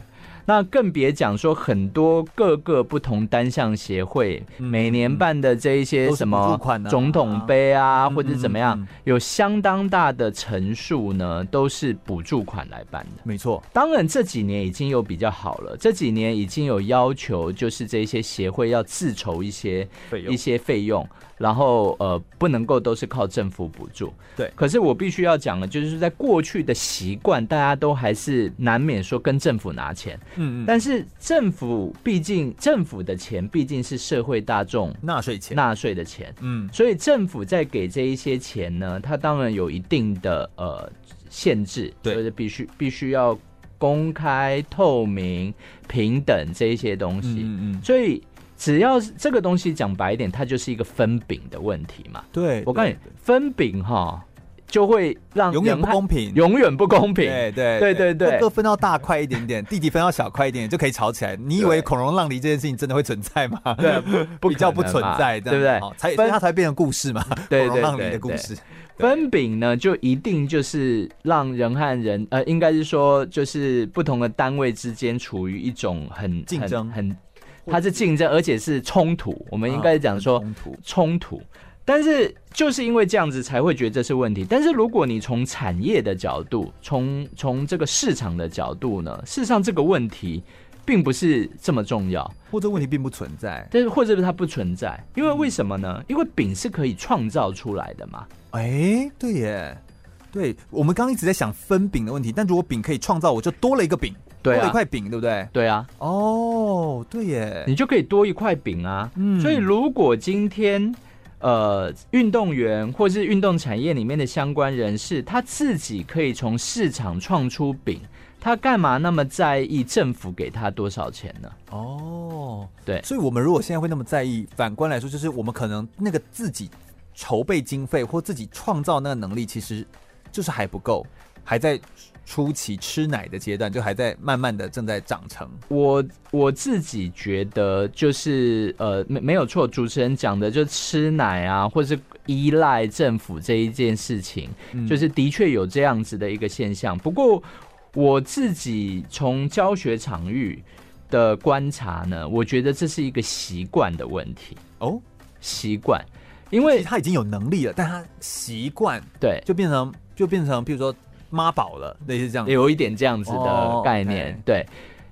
那更别讲说很多各个不同单项协会每年办的这一些什么总统杯啊，或者怎么样，有相当大的成数呢，都是补助款来办的。没错，当然这几年已经有比较好了，这几年已经有要求，就是这些协会要自筹一些一些费用。然后呃，不能够都是靠政府补助。对，可是我必须要讲的，就是在过去的习惯，大家都还是难免说跟政府拿钱。嗯嗯。但是政府毕竟政府的钱毕竟是社会大众纳税钱，纳税的钱。嗯。所以政府在给这一些钱呢，它当然有一定的呃限制，对，就是必须必须要公开、透明、平等这一些东西。嗯嗯。所以。只要是这个东西讲白一点，它就是一个分饼的问题嘛。对，我告诉你，分饼哈就会让永远不公平，永远不公平。对对对对对，各分到大块一点点，弟弟分到小块一点点就可以吵起来。你以为孔融让梨这件事情真的会存在吗？对，比较不存在，对不对？才分它才变成故事嘛。孔融让梨的故事。分饼呢，就一定就是让人和人，呃，应该是说，就是不同的单位之间处于一种很竞争很。它是竞争，而且是冲突。我们应该讲说冲突，冲突。但是就是因为这样子，才会觉得这是问题。但是如果你从产业的角度，从从这个市场的角度呢，事实上这个问题并不是这么重要，或者问题并不存在。但是或者是它不存在，因为为什么呢？因为饼是可以创造出来的嘛。哎，对耶，对。我们刚刚一直在想分饼的问题，但如果饼可以创造，我就多了一个饼。多了一块饼，对不对？对啊。哦，对耶，你就可以多一块饼啊。嗯，所以如果今天呃运动员或是运动产业里面的相关人士，他自己可以从市场创出饼，他干嘛那么在意政府给他多少钱呢？哦，对。所以我们如果现在会那么在意，反观来说，就是我们可能那个自己筹备经费或自己创造那个能力，其实就是还不够，还在。初期吃奶的阶段，就还在慢慢的正在长成。我我自己觉得，就是呃，没没有错，主持人讲的，就吃奶啊，或是依赖政府这一件事情，嗯、就是的确有这样子的一个现象。不过我自己从教学场域的观察呢，我觉得这是一个习惯的问题哦，习惯，因为他已经有能力了，但他习惯，对，就变成就变成，比如说。妈宝了，类似这样，有一点这样子的概念。Oh, okay. 对，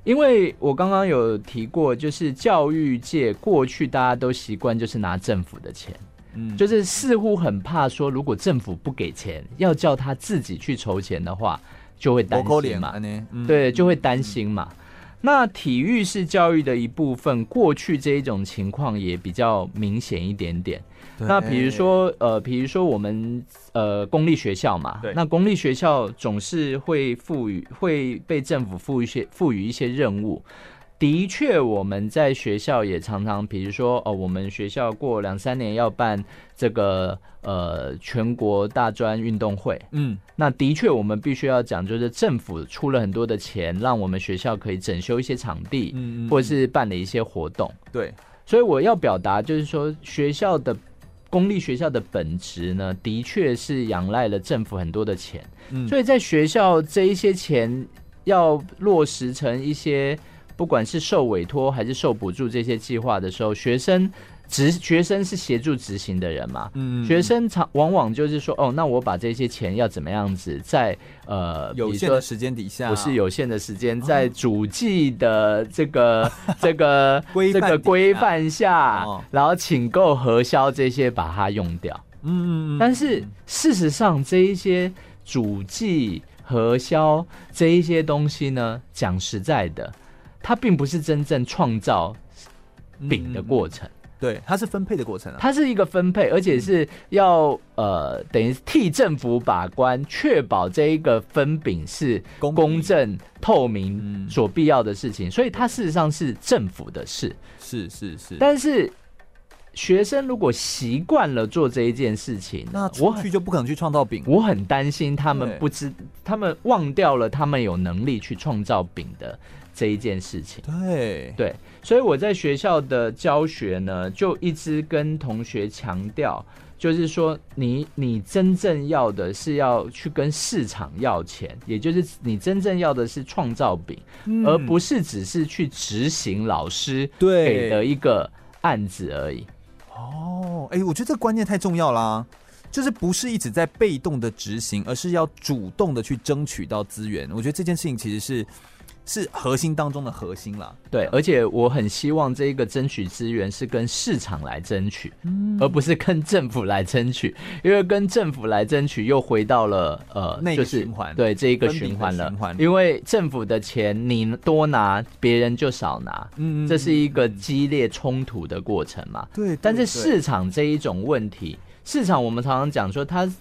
因为我刚刚有提过，就是教育界过去大家都习惯就是拿政府的钱，嗯，就是似乎很怕说，如果政府不给钱，要叫他自己去筹钱的话，就会担心嘛，嗯、对，就会担心嘛。嗯、那体育是教育的一部分，过去这一种情况也比较明显一点点。那比如说，呃，比如说我们呃公立学校嘛，那公立学校总是会赋予会被政府赋予一些赋予一些任务。的确，我们在学校也常常，比如说，哦，我们学校过两三年要办这个呃全国大专运动会，嗯，那的确我们必须要讲，就是政府出了很多的钱，让我们学校可以整修一些场地，嗯，或者是办了一些活动，对，所以我要表达就是说，学校的公立学校的本质呢，的确是仰赖了政府很多的钱，嗯，所以在学校这一些钱要落实成一些。不管是受委托还是受补助这些计划的时候，学生执学生是协助执行的人嘛？嗯，学生常往往就是说，哦，那我把这些钱要怎么样子在呃有限的时间底下，不是有限的时间，在主计的这个 [laughs] 这个这个规范下，然后请购核销这些把它用掉。嗯，但是事实上这一些主计核销这一些东西呢，讲实在的。它并不是真正创造饼的过程，嗯，对，它是分配的过程啊。它是一个分配，而且是要呃，等于替政府把关，确保这一个分饼是公正透明所必要的事情。所以它事实上是政府的事，是是是。但是学生如果习惯了做这一件事情，那我去就不可能去创造饼。我很担心他们不知，他们忘掉了他们有能力去创造饼的。这一件事情，对对，所以我在学校的教学呢，就一直跟同学强调，就是说你，你你真正要的是要去跟市场要钱，也就是你真正要的是创造饼，嗯、而不是只是去执行老师给的一个案子而已。哦，哎，我觉得这个观念太重要啦，就是不是一直在被动的执行，而是要主动的去争取到资源。我觉得这件事情其实是。是核心当中的核心了，对，而且我很希望这一个争取资源是跟市场来争取，嗯，而不是跟政府来争取，因为跟政府来争取又回到了呃那个循环，对这一个循环了，因为政府的钱你多拿，别人就少拿，嗯，这是一个激烈冲突的过程嘛，对，但是市场这一种问题，市场我们常常讲说它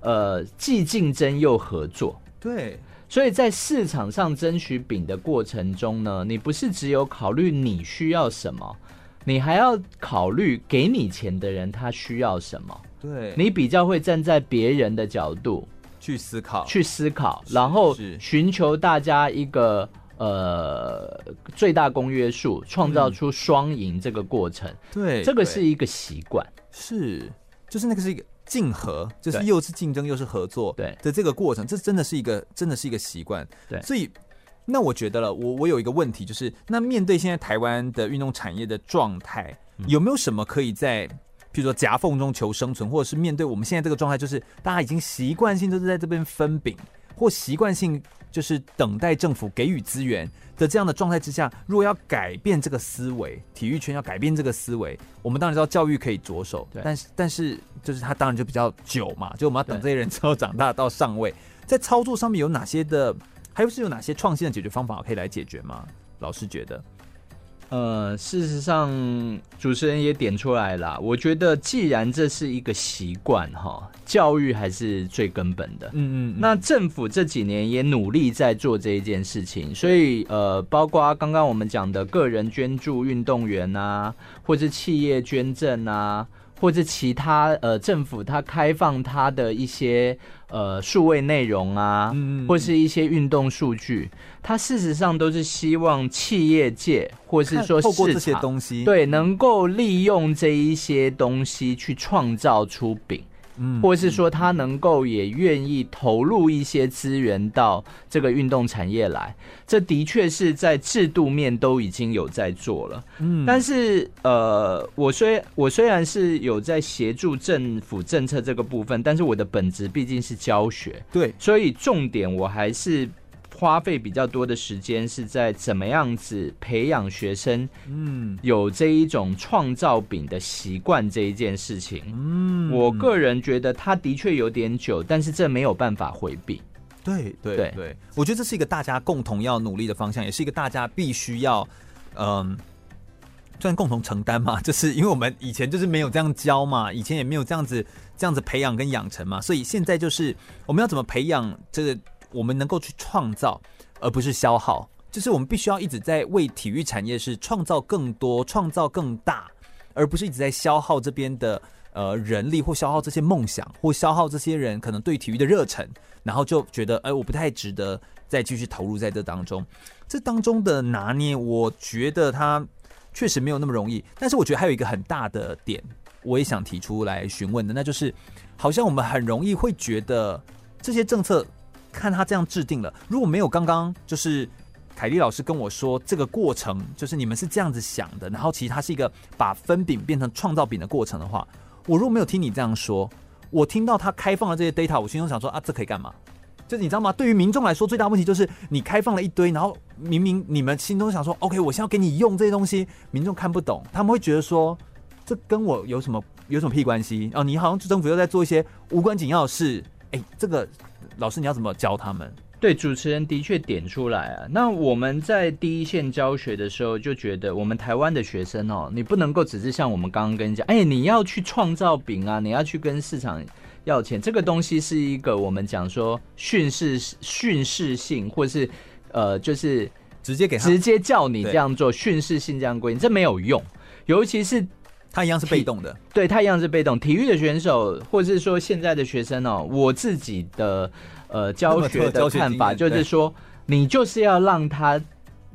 呃既竞争又合作，对。所以在市场上争取饼的过程中呢，你不是只有考虑你需要什么，你还要考虑给你钱的人他需要什么。对，你比较会站在别人的角度去思考，去思考，然后寻求大家一个呃最大公约数，创造出双赢这个过程。对，这个是一个习惯，是，就是那个是一个。竞合就是又是竞争又是合作对。的这个过程，这真的是一个真的是一个习惯。对，所以那我觉得了，我我有一个问题，就是那面对现在台湾的运动产业的状态，有没有什么可以在，譬如说夹缝中求生存，或者是面对我们现在这个状态，就是大家已经习惯性都是在这边分饼，或习惯性。就是等待政府给予资源的这样的状态之下，如果要改变这个思维，体育圈要改变这个思维，我们当然知道教育可以着手，但是但是就是它当然就比较久嘛，就我们要等这些人之后长大到上位，在操作上面有哪些的，还有是有哪些创新的解决方法可以来解决吗？老师觉得？呃，事实上，主持人也点出来了。我觉得，既然这是一个习惯，哈，教育还是最根本的。嗯，嗯嗯。那政府这几年也努力在做这一件事情，所以呃，包括刚刚我们讲的个人捐助运动员啊，或者企业捐赠啊。或者其他呃，政府它开放它的一些呃数位内容啊，嗯，或是一些运动数据，它事实上都是希望企业界或是说透过这些东西，对，能够利用这一些东西去创造出饼。嗯，或是说他能够也愿意投入一些资源到这个运动产业来，这的确是在制度面都已经有在做了。嗯，但是呃，我虽我虽然是有在协助政府政策这个部分，但是我的本职毕竟是教学，对，所以重点我还是。花费比较多的时间是在怎么样子培养学生，嗯，有这一种创造饼的习惯这一件事情，嗯，我个人觉得他的确有点久，但是这没有办法回避。对对对对，我觉得这是一个大家共同要努力的方向，也是一个大家必须要嗯。算共同承担嘛，[laughs] 就是因为我们以前就是没有这样教嘛，以前也没有这样子这样子培养跟养成嘛，所以现在就是我们要怎么培养这个我们能够去创造，而不是消耗，就是我们必须要一直在为体育产业是创造更多、创造更大，而不是一直在消耗这边的呃人力或消耗这些梦想或消耗这些人可能对体育的热忱，然后就觉得哎、我不太值得再继续投入在这当中，这当中的拿捏，我觉得它。确实没有那么容易，但是我觉得还有一个很大的点，我也想提出来询问的，那就是，好像我们很容易会觉得这些政策，看他这样制定了，如果没有刚刚就是凯丽老师跟我说这个过程，就是你们是这样子想的，然后其实它是一个把分饼变成创造饼的过程的话，我如果没有听你这样说，我听到他开放了这些 data，我心中想说啊，这可以干嘛？就你知道吗？对于民众来说，最大问题就是你开放了一堆，然后明明你们心中想说，OK，我现在要给你用这些东西，民众看不懂，他们会觉得说，这跟我有什么有什么屁关系？哦，你好像政府又在做一些无关紧要的事。哎，这个老师你要怎么教他们？对，主持人的确点出来啊。那我们在第一线教学的时候，就觉得我们台湾的学生哦，你不能够只是像我们刚刚跟你讲，哎，你要去创造饼啊，你要去跟市场。要钱这个东西是一个我们讲说训示训示性，或是呃，就是直接给他直接叫你这样做训示性这样规定，这没有用。尤其是他一样是被动的，对他一样是被动。体育的选手，或者是说现在的学生哦，我自己的呃教学的看法就是说，你就是要让他。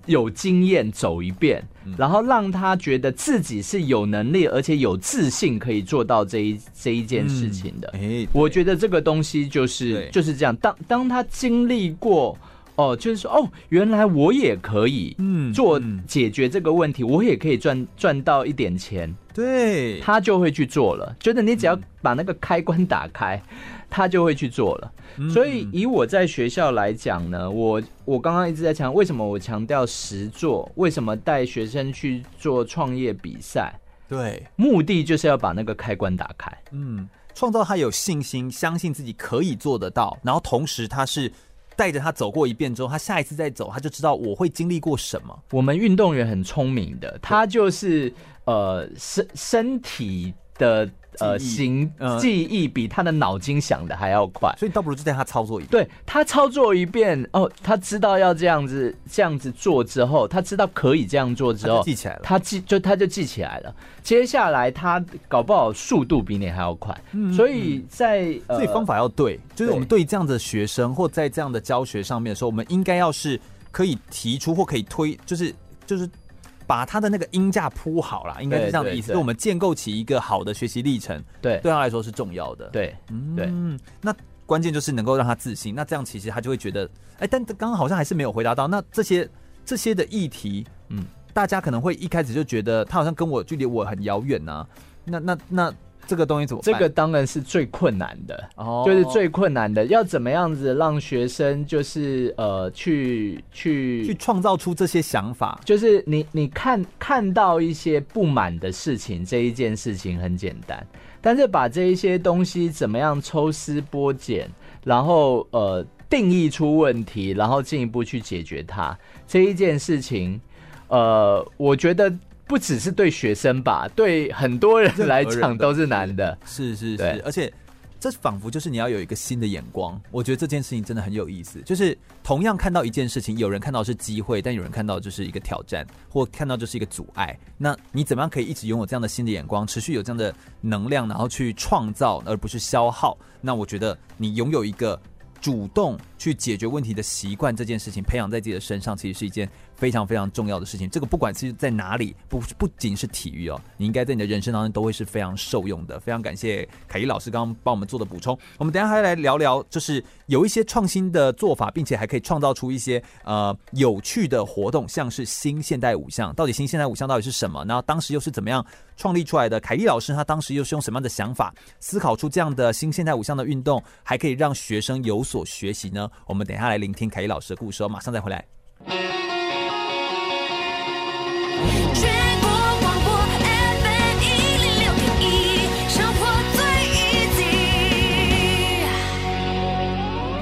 有经验走一遍，然后让他觉得自己是有能力，而且有自信可以做到这一这一件事情的。嗯，我觉得这个东西就是就是这样。当当他经历过，哦，就是说，哦，原来我也可以，嗯，做解决这个问题，我也可以赚赚到一点钱。对，他就会去做了。觉得你只要把那个开关打开。他就会去做了，所以以我在学校来讲呢，我我刚刚一直在强调，为什么我强调实做？为什么带学生去做创业比赛？对，目的就是要把那个开关打开，嗯，创造他有信心，相信自己可以做得到，然后同时他是带着他走过一遍之后，他下一次再走，他就知道我会经历过什么。我们运动员很聪明的，他就是呃身身体的。呃，行记忆比他的脑筋想的还要快，所以倒不如就带他操作一遍。对，他操作一遍哦，他知道要这样子这样子做之后，他知道可以这样做之后，记起来了。他记就他就记起来了。接下来他搞不好速度比你还要快。嗯，所以在所以方法要对，就是我们对这样的学生或在这样的教学上面的时候，我们应该要是可以提出或可以推，就是就是。把他的那个音架铺好了，应该是这样的意思。就我们建构起一个好的学习历程，对，对他来说是重要的。对，对，嗯，那关键就是能够让他自信。那这样其实他就会觉得，哎、欸，但刚刚好像还是没有回答到。那这些这些的议题，嗯，大家可能会一开始就觉得他好像跟我距离我很遥远呐。那那那。这个东西怎么办？这个当然是最困难的哦，就是最困难的，要怎么样子让学生就是呃去去去创造出这些想法？就是你你看看到一些不满的事情，这一件事情很简单，但是把这一些东西怎么样抽丝剥茧，然后呃定义出问题，然后进一步去解决它，这一件事情，呃，我觉得。不只是对学生吧，对很多人 [laughs] 来讲都是难的。是是是，而且这仿佛就是你要有一个新的眼光。我觉得这件事情真的很有意思，就是同样看到一件事情，有人看到是机会，但有人看到就是一个挑战，或看到就是一个阻碍。那你怎么样可以一直拥有这样的新的眼光，持续有这样的能量，然后去创造，而不是消耗？那我觉得你拥有一个主动去解决问题的习惯，这件事情培养在自己的身上，其实是一件。非常非常重要的事情，这个不管是在哪里，不不仅是体育哦，你应该在你的人生当中都会是非常受用的。非常感谢凯丽老师刚刚帮我们做的补充。我们等下还来聊聊，就是有一些创新的做法，并且还可以创造出一些呃有趣的活动，像是新现代五项。到底新现代五项到底是什么？然后当时又是怎么样创立出来的？凯丽老师他当时又是用什么样的想法思考出这样的新现代五项的运动，还可以让学生有所学习呢？我们等一下来聆听凯丽老师的故事哦，马上再回来。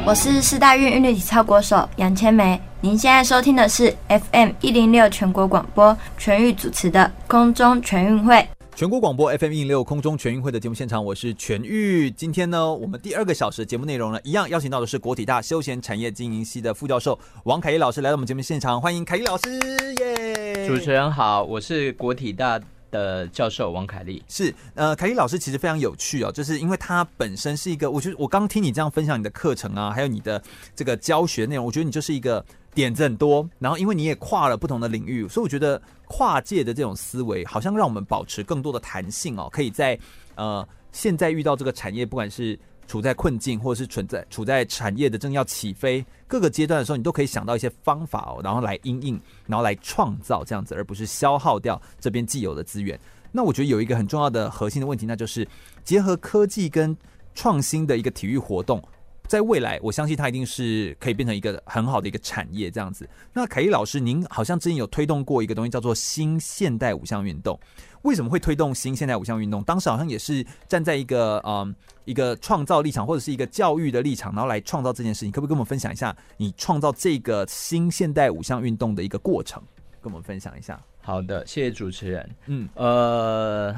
我是四大运韵律体操国手杨千梅。您现在收听的是 FM 一零六全国广播全域主持的空中全运会。全国广播 FM 一零六空中全运会的节目现场，我是全玉。今天呢，我们第二个小时节目内容呢，一样邀请到的是国体大休闲产业经营系的副教授王凯丽老师来到我们节目现场，欢迎凯丽老师耶！主持人好，我是国体大的教授王凯丽。是呃，凯丽老师其实非常有趣哦，就是因为他本身是一个，我觉得我刚听你这样分享你的课程啊，还有你的这个教学内容，我觉得你就是一个。点子很多，然后因为你也跨了不同的领域，所以我觉得跨界的这种思维，好像让我们保持更多的弹性哦，可以在呃现在遇到这个产业，不管是处在困境，或者是存在处在产业的正要起飞各个阶段的时候，你都可以想到一些方法哦，然后来因应，然后来创造这样子，而不是消耗掉这边既有的资源。那我觉得有一个很重要的核心的问题，那就是结合科技跟创新的一个体育活动。在未来，我相信它一定是可以变成一个很好的一个产业，这样子。那凯丽老师，您好像之前有推动过一个东西，叫做新现代五项运动。为什么会推动新现代五项运动？当时好像也是站在一个嗯一个创造立场，或者是一个教育的立场，然后来创造这件事情。可不可以跟我们分享一下你创造这个新现代五项运动的一个过程？跟我们分享一下。好的，谢谢主持人。嗯，呃。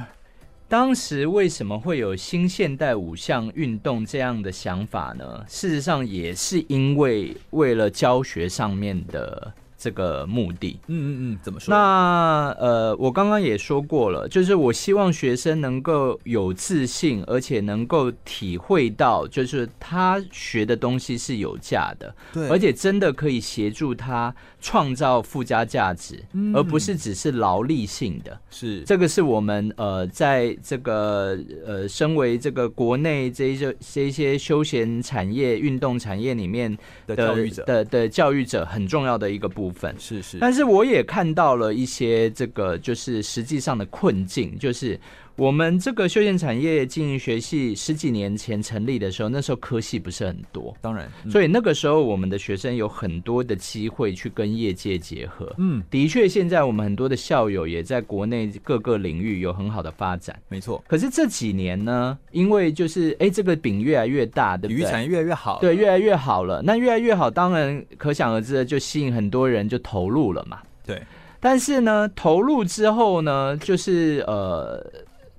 当时为什么会有新现代五项运动这样的想法呢？事实上也是因为为了教学上面的。这个目的，嗯嗯嗯，怎么说？那呃，我刚刚也说过了，就是我希望学生能够有自信，而且能够体会到，就是他学的东西是有价的，对，而且真的可以协助他创造附加价值，嗯，而不是只是劳力性的。是这个是我们呃，在这个呃，身为这个国内这一些这一些休闲产业、运动产业里面的的教育者的的教育者很重要的一个部分。是是，但是我也看到了一些这个就是实际上的困境，就是我们这个休闲产业经营学系十几年前成立的时候，那时候科系不是很多，当然，所以那个时候我们的学生有很多的机会去跟业界结合。嗯，的确，现在我们很多的校友也在国内各个领域有很好的发展，没错。可是这几年呢，因为就是哎，这个饼越来越大，对不对？体育产业越来越好，对，越来越好了。那越来越好，当然可想而知的，就吸引很多人就投入了嘛。对。但是呢，投入之后呢，就是呃。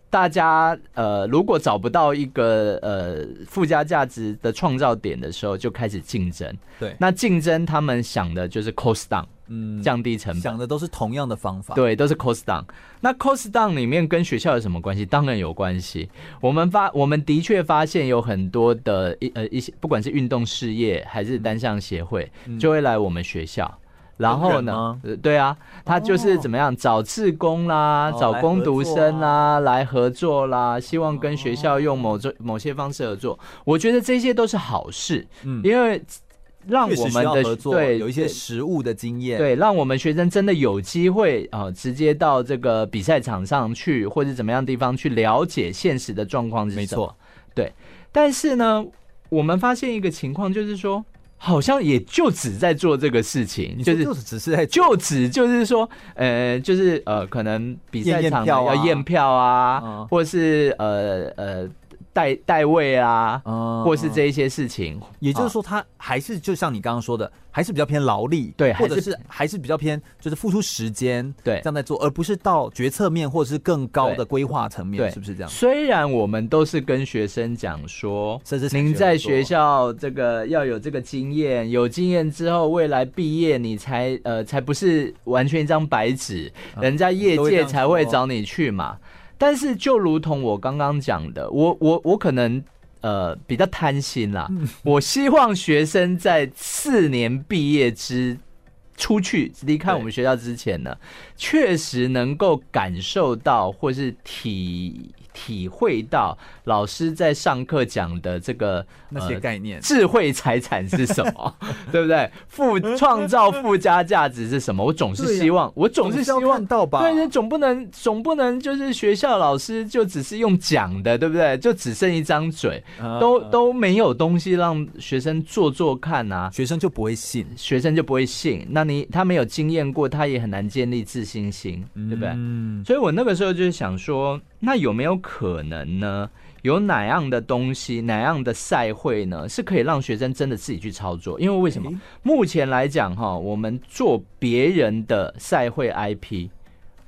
大家呃，如果找不到一个呃附加价值的创造点的时候，就开始竞争。对，那竞争他们想的就是 cost down，嗯，降低成本，想的都是同样的方法。对，都是 cost down。那 cost down 里面跟学校有什么关系？当然有关系。我们发，我们的确发现有很多的一呃一些，不管是运动事业还是单项协会，嗯，就会来我们学校。然后呢？对啊，他就是怎么样找志工啦，找工读生啦，来合作啦，希望跟学校用某种某些方式合作。我觉得这些都是好事，嗯，因为让我们的对有一些实务的经验，对，让我们学生真的有机会啊，直接到这个比赛场上去，或者怎么样地方去了解现实的状况是什么。没错，对。但是呢，我们发现一个情况，就是说。好像也就只在做这个事情，就是就只是在就只就是说，呃，就是呃，可能比赛场要验票啊，或是呃呃。代代位啊，嗯，或是这一些事情，也就是说，他还是就像你刚刚说的，还是比较偏劳力，对，或者是还是比较偏就是付出时间，对，这样在做，而不是到决策面或者是更高的规划层面，是不是这样？虽然我们都是跟学生讲说，您在学校这个要有这个经验，有经验之后，未来毕业你才呃才不是完全一张白纸，人家业界才会找你去嘛。但是，就如同我刚刚讲的，我我我可能呃比较贪心啦。我希望学生在四年毕业之出去离开我们学校之前呢，确实能够感受到或是体。体会到老师在上课讲的这个那些概念，智慧财产是什么，[laughs] 对不对？附创造附加价值是什么？我总是希望，我总是希望到吧？对，总不能总不能就是学校老师就只是用讲的，对不对？就只剩一张嘴，都都没有东西让学生做做看啊，学生就不会信，学生就不会信。那你他没有经验过，他也很难建立自信心，对不对？嗯，所以我那个时候就是想说。那有没有可能呢？有哪样的东西，哪样的赛会呢，是可以让学生真的自己去操作？因为为什么？目前来讲哈，我们做别人的赛会 IP，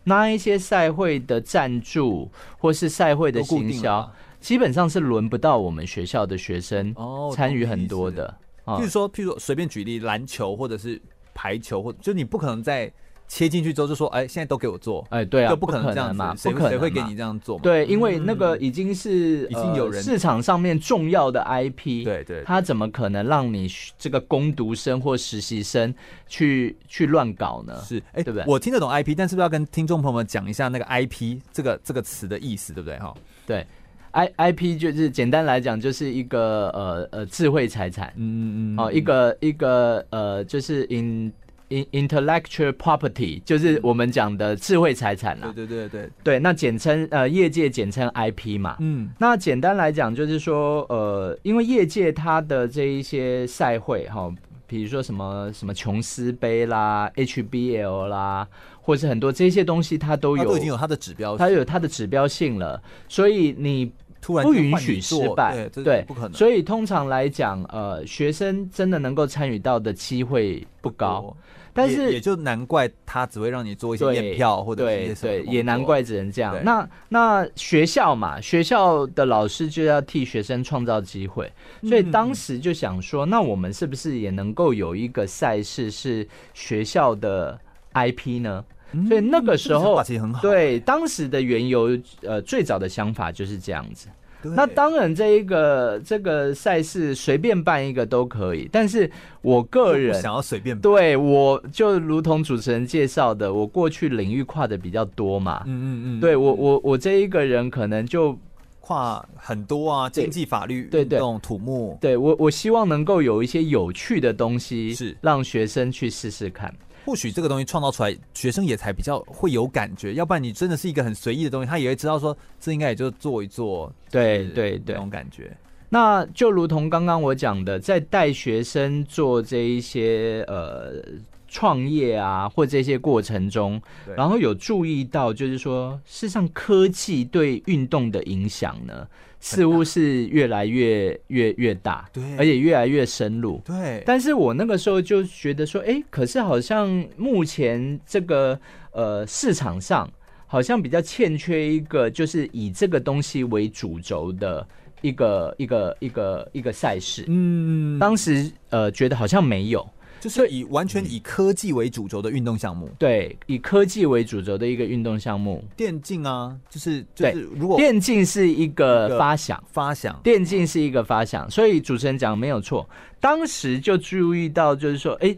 那一些赛会的赞助或是赛会的行销，基本上是轮不到我们学校的学生参与很多的。譬如说，譬如说，随便举例，篮球或者是排球，或就你不可能在。切进去之后就说：“哎，现在都给我做。”哎，对啊，不可能这样嘛，谁谁会给你这样做？对，因为那个已经是已经有人市场上面重要的 IP，对对，他怎么可能让你这个攻读生或实习生去去乱搞呢？是，哎，对不对？我听得懂 IP，但是不是要跟听众朋友们讲一下那个 IP 这个这个词的意思，对不对？哈，对，I IP 就是简单来讲就是一个呃呃智慧财产，嗯嗯嗯，哦，一个一个呃就是 in。Intellectual property 就是我们讲的智慧财产啦。对对对对对，那简称呃业界简称 IP 嘛。嗯，那简单来讲就是说呃，因为业界它的这一些赛会哈，比如说什么什么琼斯杯啦、HBL 啦，或是很多这些东西，它都有，它都已经有它的指标，它有它的指标性了，所以你突然不允许失败，对，不可能。所以通常来讲，呃，学生真的能够参与到的机会不高。但是也，也就难怪他只会让你做一些验票或者对对，也难怪只能这样。那那学校嘛，学校的老师就要替学生创造机会，所以当时就想说，那我们是不是也能够有一个赛事是学校的 IP 呢？所以那个时候，对当时的缘由，呃，最早的想法就是这样子。那当然，这一个这个赛事随便办一个都可以，但是我个人想要随便办，对，我就如同主持人介绍的，我过去领域跨的比较多嘛，嗯嗯嗯，对我我我这一个人可能就跨很多啊，经济、法律、对对，土木，对我我希望能够有一些有趣的东西，是。让学生去试试看。或许这个东西创造出来，学生也才比较会有感觉。要不然你真的是一个很随意的东西，他也会知道说，这应该也就做一做。对对对，那种感觉。那就如同刚刚我讲的，在带学生做这一些呃创业啊，或这些过程中，然后有注意到，就是说，事实上科技对运动的影响呢，似乎是越来越越越大，对，而且越来越深入，对。但是我那个时候就觉得说，哎、欸，可是好像目前这个呃市场上好像比较欠缺一个，就是以这个东西为主轴的一个一个一个一个赛事。嗯，当时呃觉得好像没有。就是以完全以科技为主轴的运动项目，对，以科技为主轴的一个运动项目，电竞啊，就是就是如果电竞是一个发想，发想，电竞是一个发想，所以主持人讲没有错，当时就注意到，就是说，哎，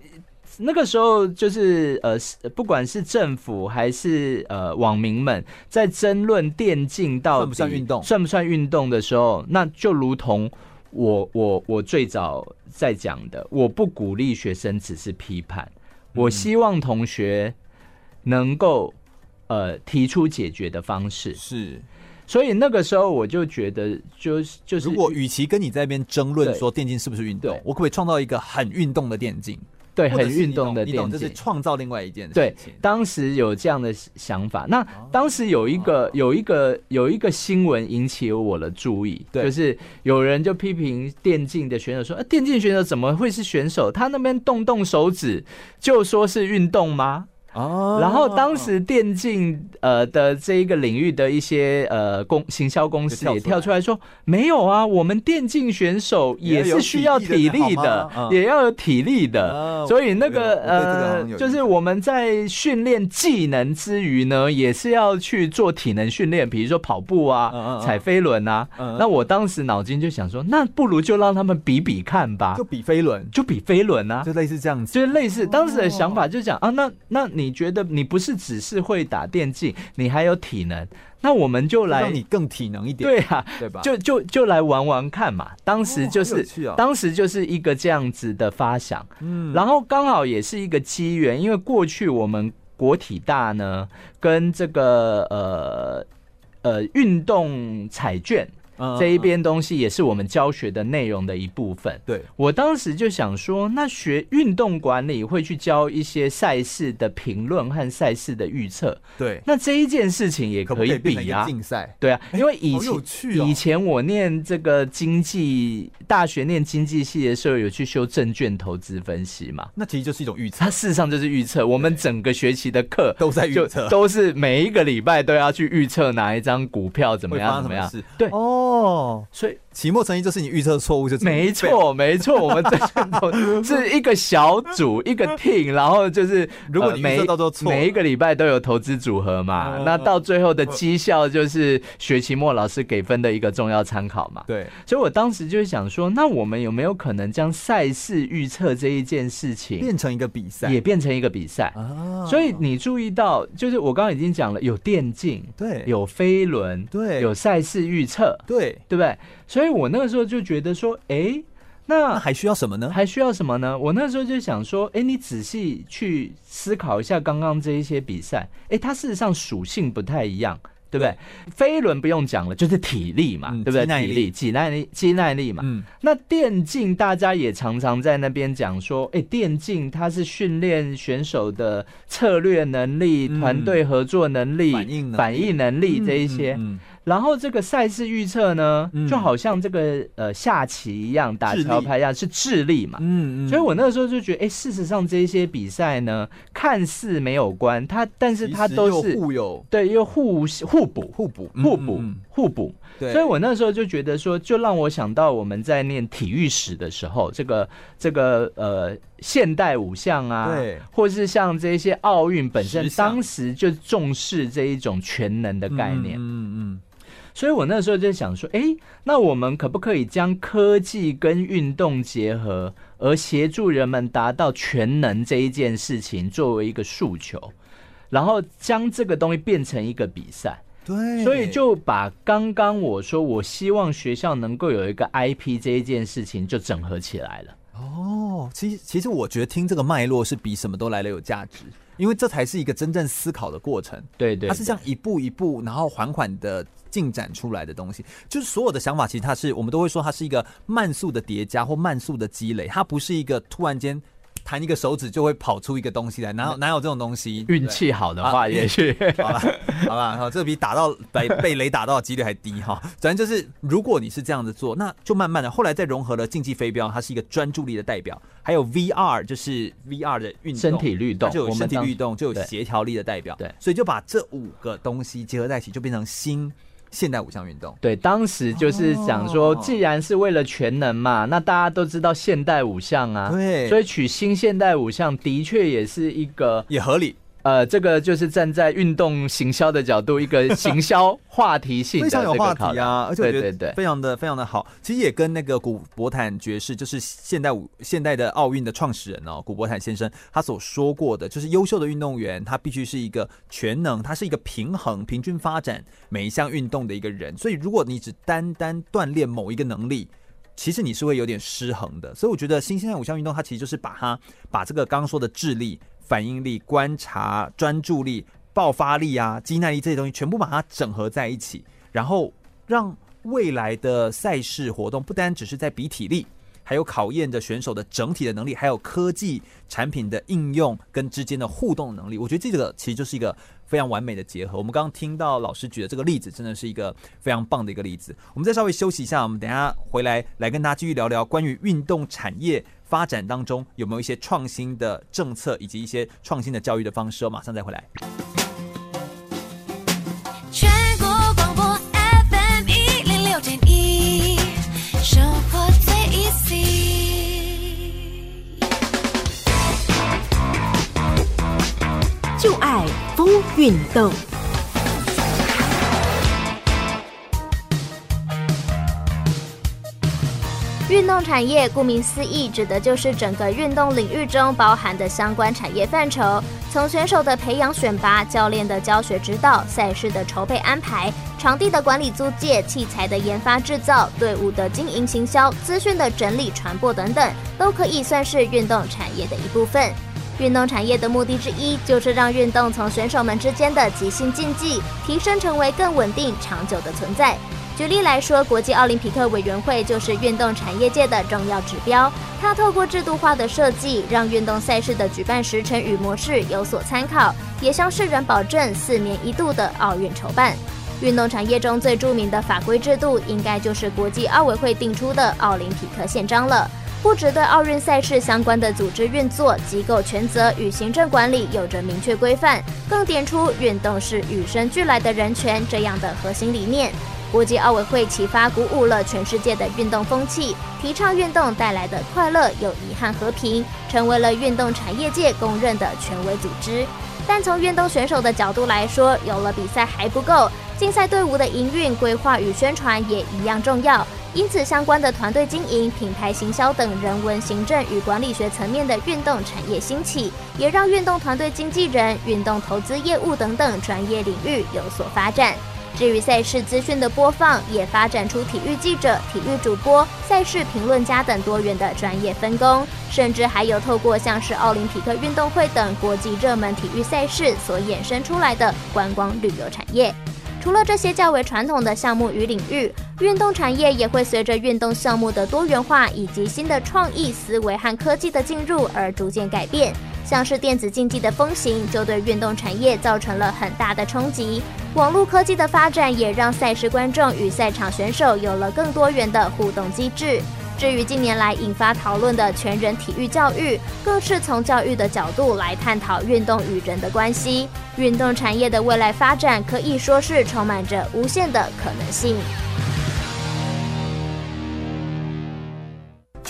那个时候就是呃，不管是政府还是呃网民们在争论电竞到底算不算运动，算不算运动的时候，那就如同。我我我最早在讲的，我不鼓励学生只是批判，我希望同学能够呃提出解决的方式。是，所以那个时候我就觉得，就是就是，如果与其跟你在那边争论说电竞是不是运动，我可不可以创造一个很运动的电竞？对，很运动的电竞，这是创造另外一件事情。对，当时有这样的想法。那当时有一个有一个有一个新闻引起我的注意，就是有人就批评电竞的选手说：“啊，电竞选手怎么会是选手？他那边动动手指就说是运动吗？”哦，然后当时电竞呃的这一个领域的一些呃公行销公司也跳出来说，没有啊，我们电竞选手也是需要体力的，也要有体力的，所以那个呃就是我们在训练技能之余呢，也是要去做体能训练，比如说跑步啊、踩飞轮啊。那我当时脑筋就想说，那不如就让他们比比看吧，就比飞轮，就比飞轮啊，就类似这样子，就是类似当时的想法就讲啊，那那你。你觉得你不是只是会打电竞，你还有体能，那我们就来让你更体能一点，对啊，对吧？就就就来玩玩看嘛。当时就是，哦哦、当时就是一个这样子的发想，嗯，然后刚好也是一个机缘，因为过去我们国体大呢，跟这个呃呃运动彩券这一边东西也是我们教学的内容的一部分。对，我当时就想说，那学运动管理会去教一些赛事的评论和赛事的预测。对，那这一件事情也可以比啊，竞赛。对啊，[laughs] 因为以前、哦、以前我念这个经济大学念经济系的时候，有去修证券投资分析嘛？那其实就是一种预测，它事实上就是预测。我们整个学期的课都在预测，都是每一个礼拜都要去预测哪一张股票怎么样怎么样。对哦，哦。所以期末成绩就是你预测错误就没错没错。我们这是一个小组一个 team，然后就是 [laughs] 如果你预测到都错，每一个礼拜都有投资组合嘛，那到最后的绩效就是学期末老师给分的一个重要参考嘛。对，所以我当时就想说，那我们有没有可能将赛事预测这一件事情变成一个比赛，也变成一个比赛？啊？所以你注意到，就是我刚刚已经讲了，有电竞，对，有飞轮，对，有赛事预测，对，对不对？所以我那个时候就觉得说，哎，那那还需要什么呢？还需要什么呢？我那时候就想说，哎，你仔细去思考一下刚刚这一些比赛，哎，它事实上属性不太一样。对不对？飞轮不用讲了，就是体力嘛，嗯、对不对？体力、肌耐力、肌耐力嘛。嗯。那电竞大家也常常在那边讲说，哎，电竞它是训练选手的策略能力、嗯、团队合作能力、反应反应能力这一些。嗯。然后这个赛事预测呢，就好像这个呃下棋一样，打桥牌一样，是智力嘛。嗯嗯。所以我那个时候就觉得，哎，事实上这些比赛呢，看似没有关，它但是它都是互有，对，又互互补、互补、互补、互补。对。所以我那时候就觉得说，就让我想到我们在念体育史的时候，这个这个呃现代五项啊，对，或是像这些奥运本身，当时就重视这一种全能的概念。嗯嗯。所以我那时候就想说，哎，那我们可不可以将科技跟运动结合，而协助人们达到全能这一件事情作为一个诉求，然后将这个东西变成一个比赛？对，所以就把刚刚我说我希望学校能够有一个 IP 这一件事情就整合起来了。哦，其实其实我觉得听这个脉络是比什么都来的有价值。因为这才是一个真正思考的过程，对，对对，它是这样一步一步，然后缓缓的进展出来的东西。就是所有的想法，其实它是我们都会说它是一个慢速的叠加或慢速的积累，它不是一个突然间。弹一个手指就会跑出一个东西来，哪有哪有这种东西？运气好的话，也许、啊、[laughs] 好吧，好吧，好，这比打到被被雷打到的几率还低哈。反正就是，如果你是这样子做，那就慢慢的，后来再融合了竞技飞镖，它是一个专注力的代表，还有 VR 就是 VR 的运动，身体律动，就有身体律动，就有协调力的代表。对，所以就把这五个东西结合在一起，就变成新。现代五项运动，对，当时就是想说，既然是为了全能嘛，那大家都知道现代五项啊，对，所以取新现代五项的确也是一个也合理。呃，这个就是站在运动行销的角度，一个行销话题性非常有话题啊，而且我觉得对非常的非常的好。其实也跟那个古伯坦爵士，就是现代五现代的奥运的创始人哦，古伯坦先生他所说过的，就是优秀的运动员他必须是一个全能，他是一个平衡、平均发展每一项运动的一个人。所以如果你只单单锻炼某一个能力，其实你是会有点失衡的。所以我觉得新现代五项运动，它其实就是把它把这个刚刚说的智力。反应力、观察、专注力、爆发力啊、肌耐力这些东西，全部把它整合在一起，然后让未来的赛事活动不单只是在比体力，还有考验着选手的整体的能力，还有科技产品的应用跟之间的互动能力。我觉得这个其实就是一个非常完美的结合。我们刚刚听到老师举的这个例子，真的是一个非常棒的一个例子。我们再稍微休息一下，我们等下回来来跟大家继续聊聊关于运动产业。发展当中有没有一些创新的政策，以及一些创新的教育的方式？我马上再回来。全国广播 FM 一零六点一，生活最 easy，就爱风运动。运动产业顾名思义，指的就是整个运动领域中包含的相关产业范畴。从选手的培养选拔、教练的教学指导、赛事的筹备安排、场地的管理租借、器材的研发制造、队伍的经营行销、资讯的整理传播等等，都可以算是运动产业的一部分。运动产业的目的之一，就是让运动从选手们之间的即兴竞技，提升成为更稳定长久的存在。举例来说，国际奥林匹克委员会就是运动产业界的重要指标。它透过制度化的设计，让运动赛事的举办时程与模式有所参考，也向世人保证四年一度的奥运筹办。运动产业中最著名的法规制度，应该就是国际奥委会定出的奥林匹克宪章了。不只对奥运赛事相关的组织运作、机构权责与行政管理有着明确规范，更点出运动是与生俱来的人权这样的核心理念。国际奥委会启发鼓舞了全世界的运动风气，提倡运动带来的快乐、友谊和和平，成为了运动产业界公认的权威组织。但从运动选手的角度来说，有了比赛还不够，竞赛队伍的营运、规划与宣传也一样重要。因此，相关的团队经营、品牌行销等人文行政与管理学层面的运动产业兴起，也让运动团队经纪人、运动投资业务等等专业领域有所发展。至于赛事资讯的播放，也发展出体育记者、体育主播、赛事评论家等多元的专业分工，甚至还有透过像是奥林匹克运动会等国际热门体育赛事所衍生出来的观光旅游产业。除了这些较为传统的项目与领域，运动产业也会随着运动项目的多元化以及新的创意思维和科技的进入而逐渐改变。像是电子竞技的风行，就对运动产业造成了很大的冲击。网络科技的发展也让赛事观众与赛场选手有了更多元的互动机制。至于近年来引发讨论的全人体育教育，更是从教育的角度来探讨运动与人的关系。运动产业的未来发展可以说是充满着无限的可能性。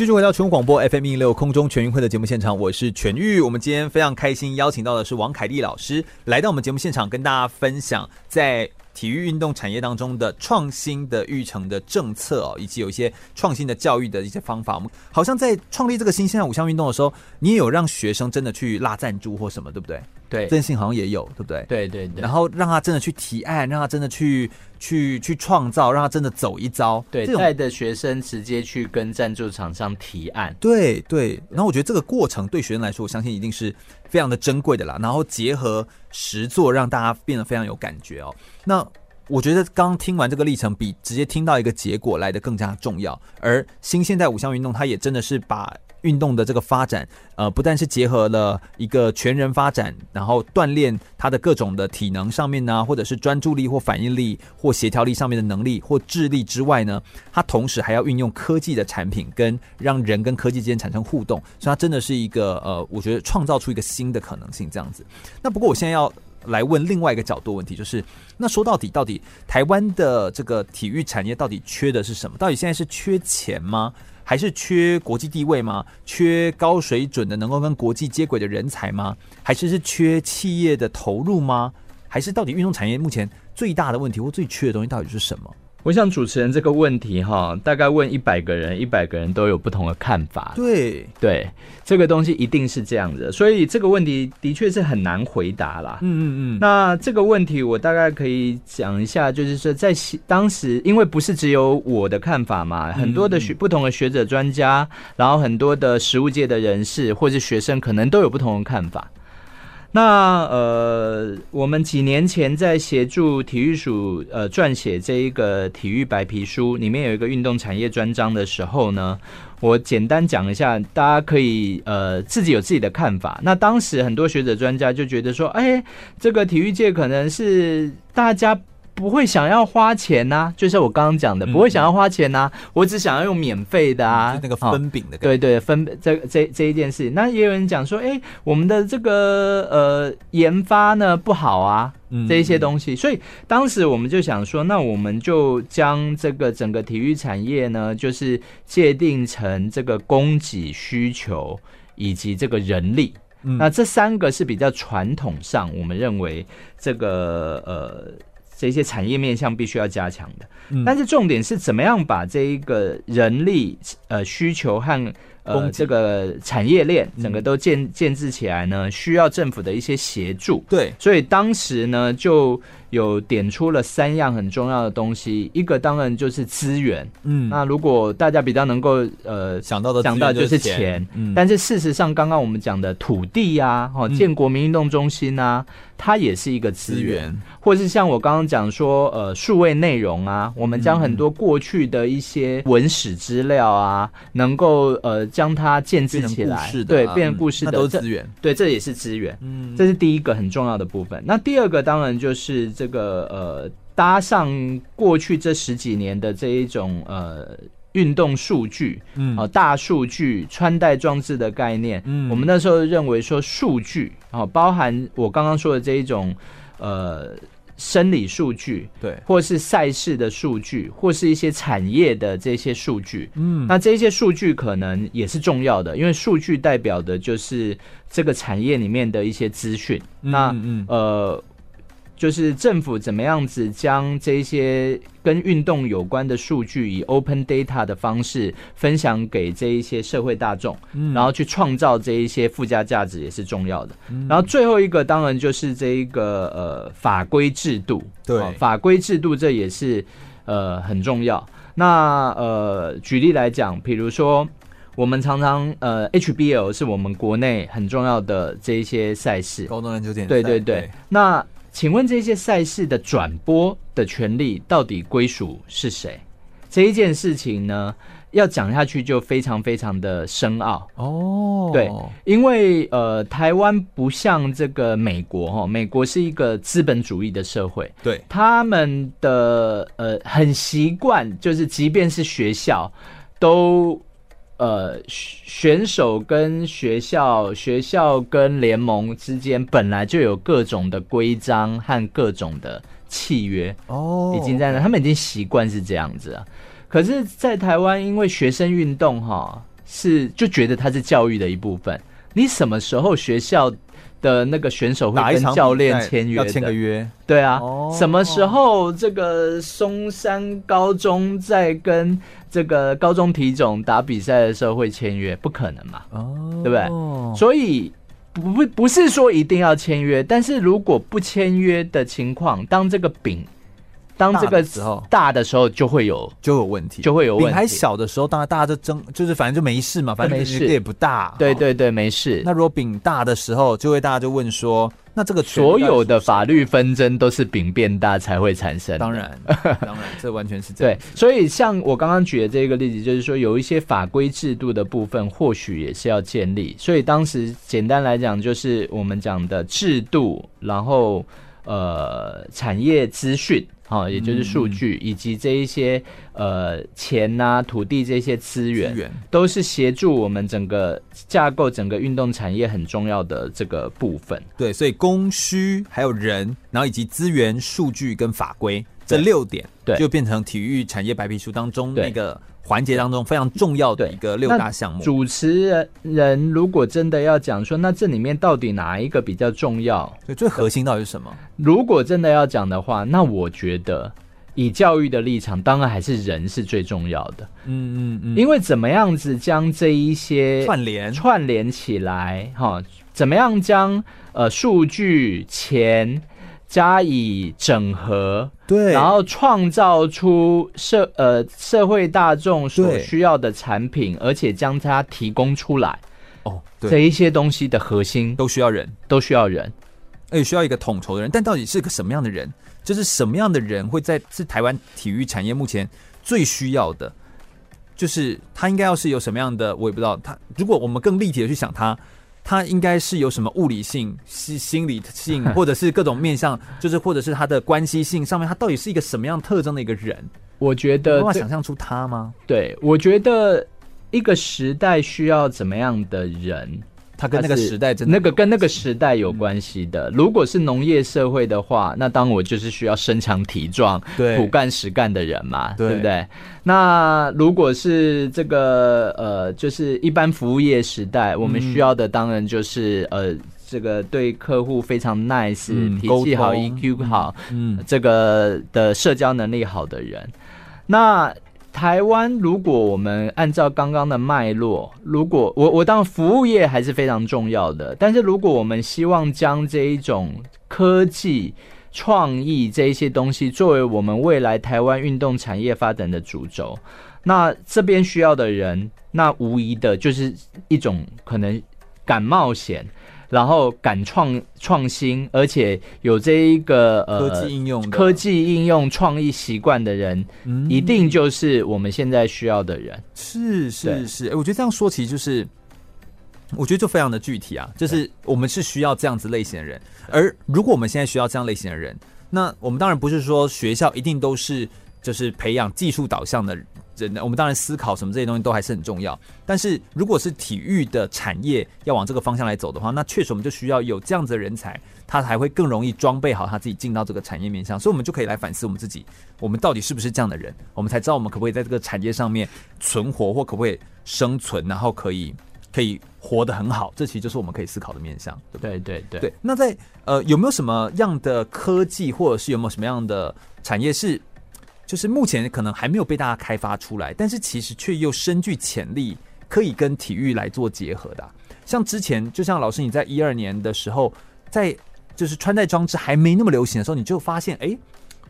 继续回到全国广播 FM 一六空中全运会的节目现场，我是全玉。我们今天非常开心邀请到的是王凯丽老师来到我们节目现场，跟大家分享在。体育运动产业当中的创新的育成的政策哦，以及有一些创新的教育的一些方法，我们好像在创立这个新现代五项运动的时候，你也有让学生真的去拉赞助或什么，对不对？对，这件事情好像也有，对不对？对对对。然后让他真的去提案，让他真的去去去创造，让他真的走一遭。对，带的学生直接去跟赞助厂商提案。对对。然后我觉得这个过程对学生来说，我相信一定是非常的珍贵的啦。然后结合实作，让大家变得非常有感觉哦。那我觉得刚听完这个历程，比直接听到一个结果来的更加重要。而新现代五项运动，它也真的是把运动的这个发展，呃，不但是结合了一个全人发展，然后锻炼他的各种的体能上面呢，或者是专注力或反应力或协调力上面的能力或智力之外呢，它同时还要运用科技的产品，跟让人跟科技之间产生互动，所以它真的是一个呃，我觉得创造出一个新的可能性这样子。那不过我现在要。来问另外一个角度问题，就是那说到底，到底台湾的这个体育产业到底缺的是什么？到底现在是缺钱吗？还是缺国际地位吗？缺高水准的能够跟国际接轨的人才吗？还是是缺企业的投入吗？还是到底运动产业目前最大的问题或最缺的东西到底是什么？我想主持人这个问题哈，大概问一百个人，一百个人都有不同的看法。对对，这个东西一定是这样的，所以这个问题的确是很难回答啦。嗯嗯嗯。那这个问题我大概可以讲一下，就是说在当时，因为不是只有我的看法嘛，很多的学不同的学者专家，然后很多的实务界的人士或是学生，可能都有不同的看法。那呃，我们几年前在协助体育署呃撰写这一个体育白皮书，里面有一个运动产业专章的时候呢，我简单讲一下，大家可以呃自己有自己的看法。那当时很多学者专家就觉得说，哎，这个体育界可能是大家。不会想要花钱呐、啊，就像我刚刚讲的，不会想要花钱呐、啊嗯，我只想要用免费的啊，嗯、那个分饼的、哦，对对，分这这这一件事。那也有人讲说，哎，我们的这个呃研发呢不好啊，这一些东西、嗯。所以当时我们就想说，那我们就将这个整个体育产业呢，就是界定成这个供给需求以及这个人力、嗯。那这三个是比较传统上，我们认为这个呃。这些产业面向必须要加强的，但是重点是怎么样把这一个人力呃需求和呃这个产业链整个都建建制起来呢，需要政府的一些协助。对，所以当时呢就。有点出了三样很重要的东西，一个当然就是资源，嗯，那如果大家比较能够呃想到的想到就是钱，嗯，但是事实上刚刚我们讲的土地呀，哦，建国民运动中心啊，它也是一个资源，或是像我刚刚讲说呃数位内容啊，我们将很多过去的一些文史资料啊，能够呃将它建置起来，对，变成故事的都是资源，对，这也是资源，嗯，这是第一个很重要的部分。那第二个当然就是。这个呃，搭上过去这十几年的这一种呃运动数据，嗯，啊，大数据穿戴装置的概念，嗯，我们那时候认为说数据啊，包含我刚刚说的这一种呃生理数据，对，或是赛事的数据，或是一些产业的这些数据，嗯，那这些数据可能也是重要的，因为数据代表的就是这个产业里面的一些资讯，嗯，那嗯。呃。就是政府怎么样子将这些跟运动有关的数据以 open data 的方式分享给这一些社会大众，嗯，然后去创造这一些附加价值也是重要的。嗯，然后最后一个当然就是这一个呃法规制度，对，法规制度这也是呃很重要。那呃举例来讲，比如说我们常常呃 HBL 是我们国内很重要的这一些赛事，高中篮球点对对对，对那。请问这些赛事的转播的权利到底归属是谁？这一件事情呢，要讲下去就非常非常的深奥哦。对，因为呃，台湾不像这个美国哈，美国是一个资本主义的社会，对，他们的呃很习惯，就是即便是学校都。呃，选手跟学校、学校跟联盟之间本来就有各种的规章和各种的契约哦，已经在那，他们已经习惯是这样子啊。可是，在台湾，因为学生运动哈是就觉得它是教育的一部分，你什么时候学校的那个选手会跟教练签约？要签个约？对啊，什么时候这个松山高中在跟这个高中体总打比赛的时候会签约？不可能嘛？哦，对不对？所以不不是说一定要签约，但是如果不签约的情况，当这个饼。当这个时候大的时候就会有就有问题，就会有问题。还小的时候，当然大家都争，就是反正就没事嘛，反正没事也不大。对对对，没事。那如果饼大的时候，就会大家就问说，那这个所有的法律纷争都是饼变大才会产生。当然，当然，这完全是这样。[laughs] 对，所以像我刚刚举的这个例子，就是说有一些法规制度的部分，或许也是要建立。所以当时简单来讲，就是我们讲的制度，然后呃，产业资讯。好，也就是数据以及这一些呃钱呐、啊、土地这些资源，源都是协助我们整个架构整个运动产业很重要的这个部分。对，所以供需还有人，然后以及资源、数据跟法规这六点，对，就变成体育产业白皮书当中那个。环节当中非常重要的一个六大项目。主持人如果真的要讲说，那这里面到底哪一个比较重要？对，最核心到底是什么？如果真的要讲的话，那我觉得以教育的立场，当然还是人是最重要的。嗯嗯嗯，因为怎么样子将这一些串联串联起来，哈，怎么样将呃数据钱。加以整合，对，然后创造出社呃社会大众所需要的产品，而且将它提供出来。哦，对，这一些东西的核心都需要人，都需要人，而且需要一个统筹的人。但到底是个什么样的人？就是什么样的人会在是台湾体育产业目前最需要的？就是他应该要是有什么样的？我也不知道。他如果我们更立体的去想他。他应该是有什么物理性、心心理性，[laughs] 或者是各种面向，就是或者是他的关系性上面，他到底是一个什么样特征的一个人？我觉得，有办法想象出他吗？对，我觉得一个时代需要怎么样的人？他跟那个时代真的那个跟那个时代有关系的。如果是农业社会的话，那当我就是需要身强体壮、对。苦干实干的人嘛，对，对不对？那如果是这个呃，就是一般服务业时代，我们需要的当然就是呃，这个对客户非常 nice、嗯、脾气好、EQ 好，嗯，这个的社交能力好的人。那台湾如果我们按照刚刚的脉络，如果我我当服务业还是非常重要的，但是如果我们希望将这一种科技创意这一些东西作为我们未来台湾运动产业发展的主轴，那这边需要的人，那无疑的就是一种可能敢冒险。然后敢创创新，而且有这一个呃科技应用、科技应用创意习惯的人，嗯，一定就是我们现在需要的人。是是是，哎，我觉得这样说其实就是，我觉得就非常的具体啊，就是我们是需要这样子类型的人。而如果我们现在需要这样类型的人，那我们当然不是说学校一定都是就是培养技术导向的人。我们当然思考什么这些东西都还是很重要，但是如果是体育的产业要往这个方向来走的话，那确实我们就需要有这样子的人才，他才会更容易装备好他自己进到这个产业面上，所以我们就可以来反思我们自己，我们到底是不是这样的人，我们才知道我们可不可以在这个产业上面存活，或可不可以生存，然后可以可以活得很好，这其实就是我们可以思考的面向。对对对对。那在呃有没有什么样的科技，或者是有没有什么样的产业是？就是目前可能还没有被大家开发出来，但是其实却又深具潜力，可以跟体育来做结合的啊。像之前，就像老师你在一二年的时候，在就是穿戴装置还没那么流行的时候，你就发现，哎，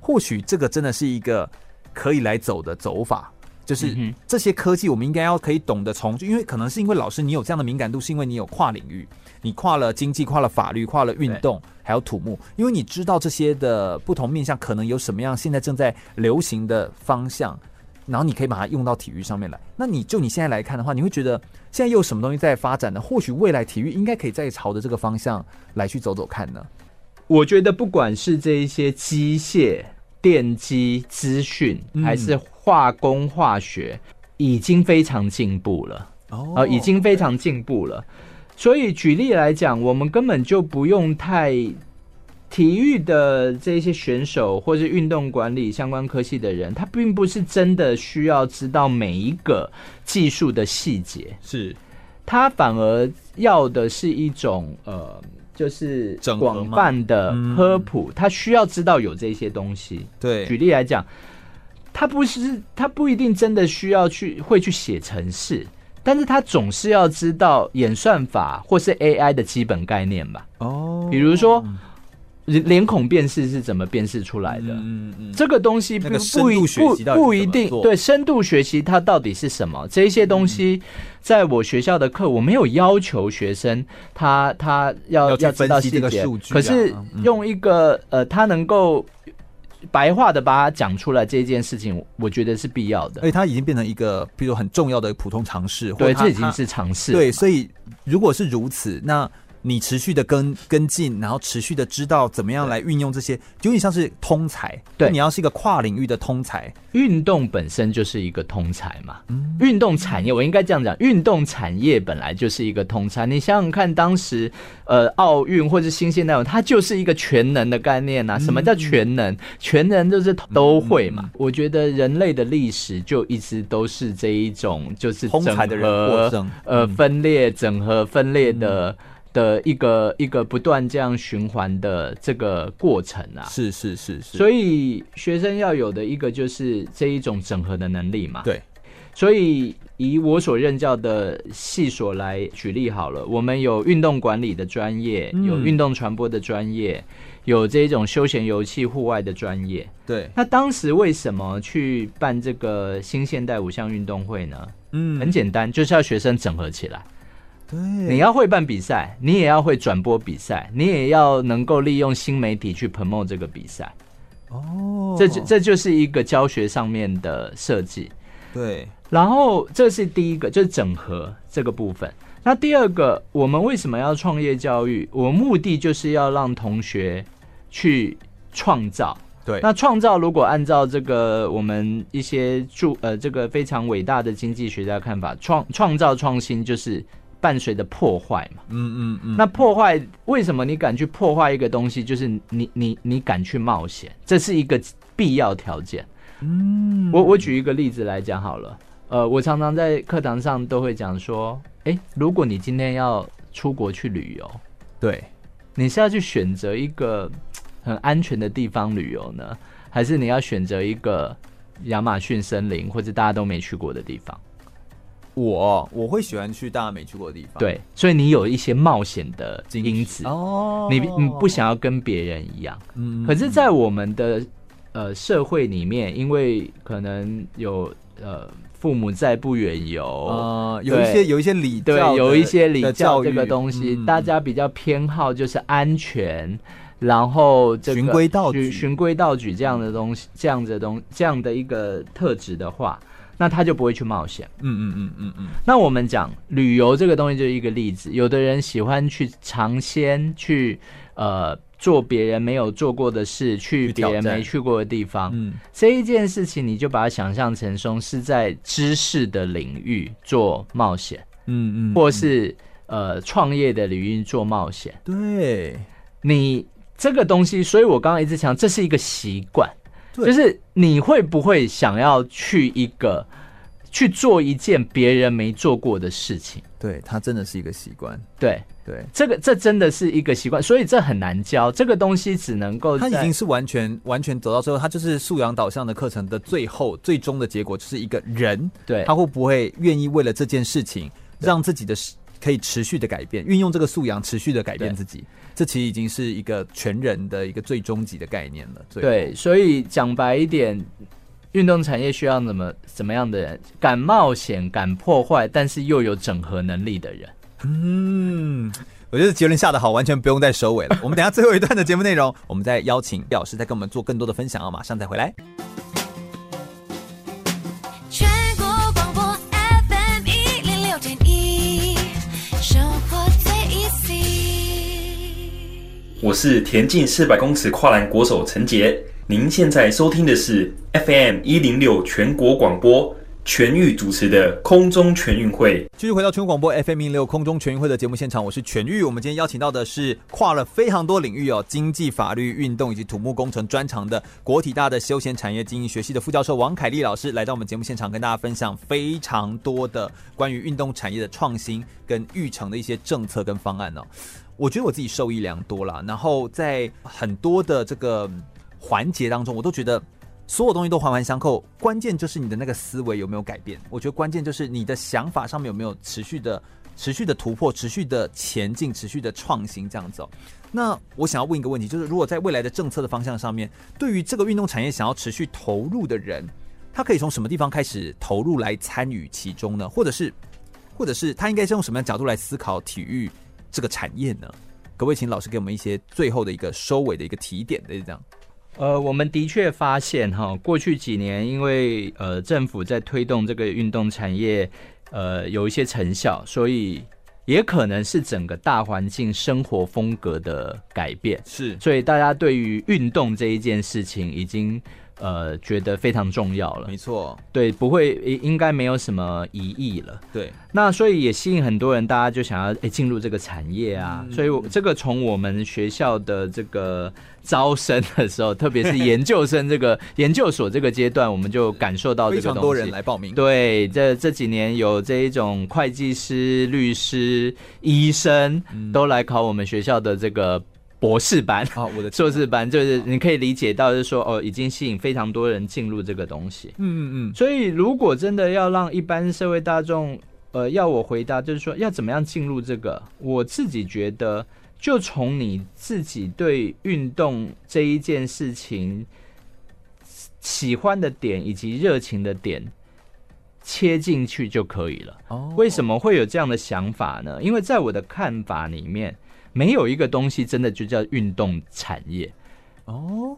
或许这个真的是一个可以来走的走法。就是这些科技，我们应该要可以懂得从，因为可能是因为老师你有这样的敏感度，是因为你有跨领域，你跨了经济、跨了法律、跨了运动，还有土木，因为你知道这些的不同面向可能有什么样现在正在流行的方向，然后你可以把它用到体育上面来。那你就你现在来看的话，你会觉得现在又有什么东西在发展呢？或许未来体育应该可以再朝着这个方向来去走走看呢？我觉得不管是这一些机械。电机、资讯还是化工、化学，已经非常进步了哦、呃，已经非常进步了。所以举例来讲，我们根本就不用太体育的这些选手，或是运动管理相关科系的人，他并不是真的需要知道每一个技术的细节，是。他反而要的是一种呃。就是广泛的科普，他需要知道有这些东西。对，举例来讲，他不是他不一定真的需要去会去写程式，但是他总是要知道演算法或是 AI 的基本概念吧。哦，比如说。脸孔辨识是怎么辨识出来的？嗯嗯，这个东西不不一不不一定对深度学习它到底是什么？这些东西在我学校的课，我没有要求学生他他要要知道细节，可是用一个呃，他能够白话的把它讲出来这件事情，我觉得是必要的。而且它已经变成一个，比如很重要的普通常识，对，这已经是尝试。对，所以如果是如此，那。你持续的跟跟进，然后持续的知道怎么样来运用这些，有点像是通才。对，你要是一个跨领域的通才，运动本身就是一个通才嘛。嗯，运动产业我应该这样讲，运动产业本来就是一个通才。你想想看，当时呃奥运或者新兴那种，它就是一个全能的概念呐、啊。什么叫全能？全能就是都会嘛。我觉得人类的历史就一直都是这一种，就是通才的人获胜，呃，分裂、整合、分裂的。的一个一个不断这样循环的这个过程啊，是是是是，所以学生要有的一个就是这一种整合的能力嘛。对，所以以我所任教的系所来举例好了，我们有运动管理的专业，有运动传播的专业，有这种休闲游戏户外的专业。对，那当时为什么去办这个新现代五项运动会呢？嗯，很简单，就是要学生整合起来。对，你要会办比赛，你也要会转播比赛，你也要能够利用新媒体去 promote 这个比赛。哦，这就这就是一个教学上面的设计。对，然后这是第一个，就是整合这个部分。那第二个，我们为什么要创业教育？我目的就是要让同学去创造。对，那创造如果按照这个我们一些著呃这个非常伟大的经济学家看法，创创造创新就是。伴随着破坏嘛，嗯嗯嗯，那破坏为什么你敢去破坏一个东西？就是你你你敢去冒险，这是一个必要条件。嗯，我我举一个例子来讲好了，呃，我常常在课堂上都会讲说，诶，如果你今天要出国去旅游，对，你是要去选择一个很安全的地方旅游呢，还是你要选择一个亚马逊森林或者大家都没去过的地方。我我会喜欢去大家没去过的地方，对，所以你有一些冒险的因子。哦，你你不想要跟别人一样，嗯，可是，在我们的呃社会里面，因为可能有呃父母在不远游，呃，有一些有一些礼对，有一些礼教这个东西，嗯、大家比较偏好就是安全，然后这个循规蹈矩，循规蹈矩这样的东西，这样的东这样的一个特质的话。那他就不会去冒险。嗯嗯嗯嗯嗯。那我们讲旅游这个东西就是一个例子。有的人喜欢去尝鲜，去呃做别人没有做过的事，去别人没去过的地方。嗯，这一件事情你就把它想象成说是在知识的领域做冒险。嗯嗯。或是呃创业的领域做冒险。对。你这个东西，所以我刚刚一直讲，这是一个习惯。就是你会不会想要去一个去做一件别人没做过的事情？对，它真的是一个习惯。对对，这个这真的是一个习惯，所以这很难教。这个东西只能够它已经是完全完全走到最后，它就是素养导向的课程的最后最终的结果，就是一个人对他会不会愿意为了这件事情让自己的可以持续的改变，运用这个素养持续的改变自己。这其实已经是一个全人的一个最终极的概念了。对，所以讲白一点，运动产业需要怎么怎么样的人？敢冒险、敢破坏，但是又有整合能力的人。嗯，我觉得结论下得好，完全不用再收尾了。我们等下最后一段的节目内容，我们再邀请李老师再跟我们做更多的分享啊！马上再回来。我是田径四百公尺跨栏国手陈杰，您现在收听的是 FM 一零六全国广播全域主持的空中全运会。继续回到全国广播 FM 一零六空中全运会的节目现场，我是全域。我们今天邀请到的是跨了非常多领域哦，经济、法律、运动以及土木工程专长的国体大的休闲产业经营学系的副教授王凯丽老师，来到我们节目现场，跟大家分享非常多的关于运动产业的创新跟育成的一些政策跟方案哦。我觉得我自己受益良多啦，然后在很多的这个环节当中，我都觉得所有东西都环环相扣，关键就是你的那个思维有没有改变。我觉得关键就是你的想法上面有没有持续的、持续的突破、持续的前进、持续的创新这样子。那我想要问一个问题，就是如果在未来的政策的方向上面，对于这个运动产业想要持续投入的人，他可以从什么地方开始投入来参与其中呢？或者是，或者是他应该是用什么样的角度来思考体育这个产业呢？可不可以请老师给我们一些最后的一个收尾的一个提点的这样？呃，我们的确发现哈，过去几年因为呃政府在推动这个运动产业，呃有一些成效，所以也可能是整个大环境生活风格的改变，是，所以大家对于运动这一件事情已经。呃，觉得非常重要了。没错，对，不会应该没有什么疑义了。对，那所以也吸引很多人，大家就想要哎进入这个产业啊。嗯、所以这个从我们学校的这个招生的时候，特别是研究生这个 [laughs] 研究所这个阶段，我们就感受到。非常多人来报名。对，这这几年有这一种会计师、律师、医生都来考我们学校的这个。博士班啊，我的硕士班就是你可以理解到，就是说哦，已经吸引非常多人进入这个东西。嗯嗯嗯。所以如果真的要让一般社会大众，呃，要我回答，就是说要怎么样进入这个，我自己觉得，就从你自己对运动这一件事情喜欢的点以及热情的点切进去就可以了。哦。为什么会有这样的想法呢？因为在我的看法里面。没有一个东西真的就叫运动产业哦。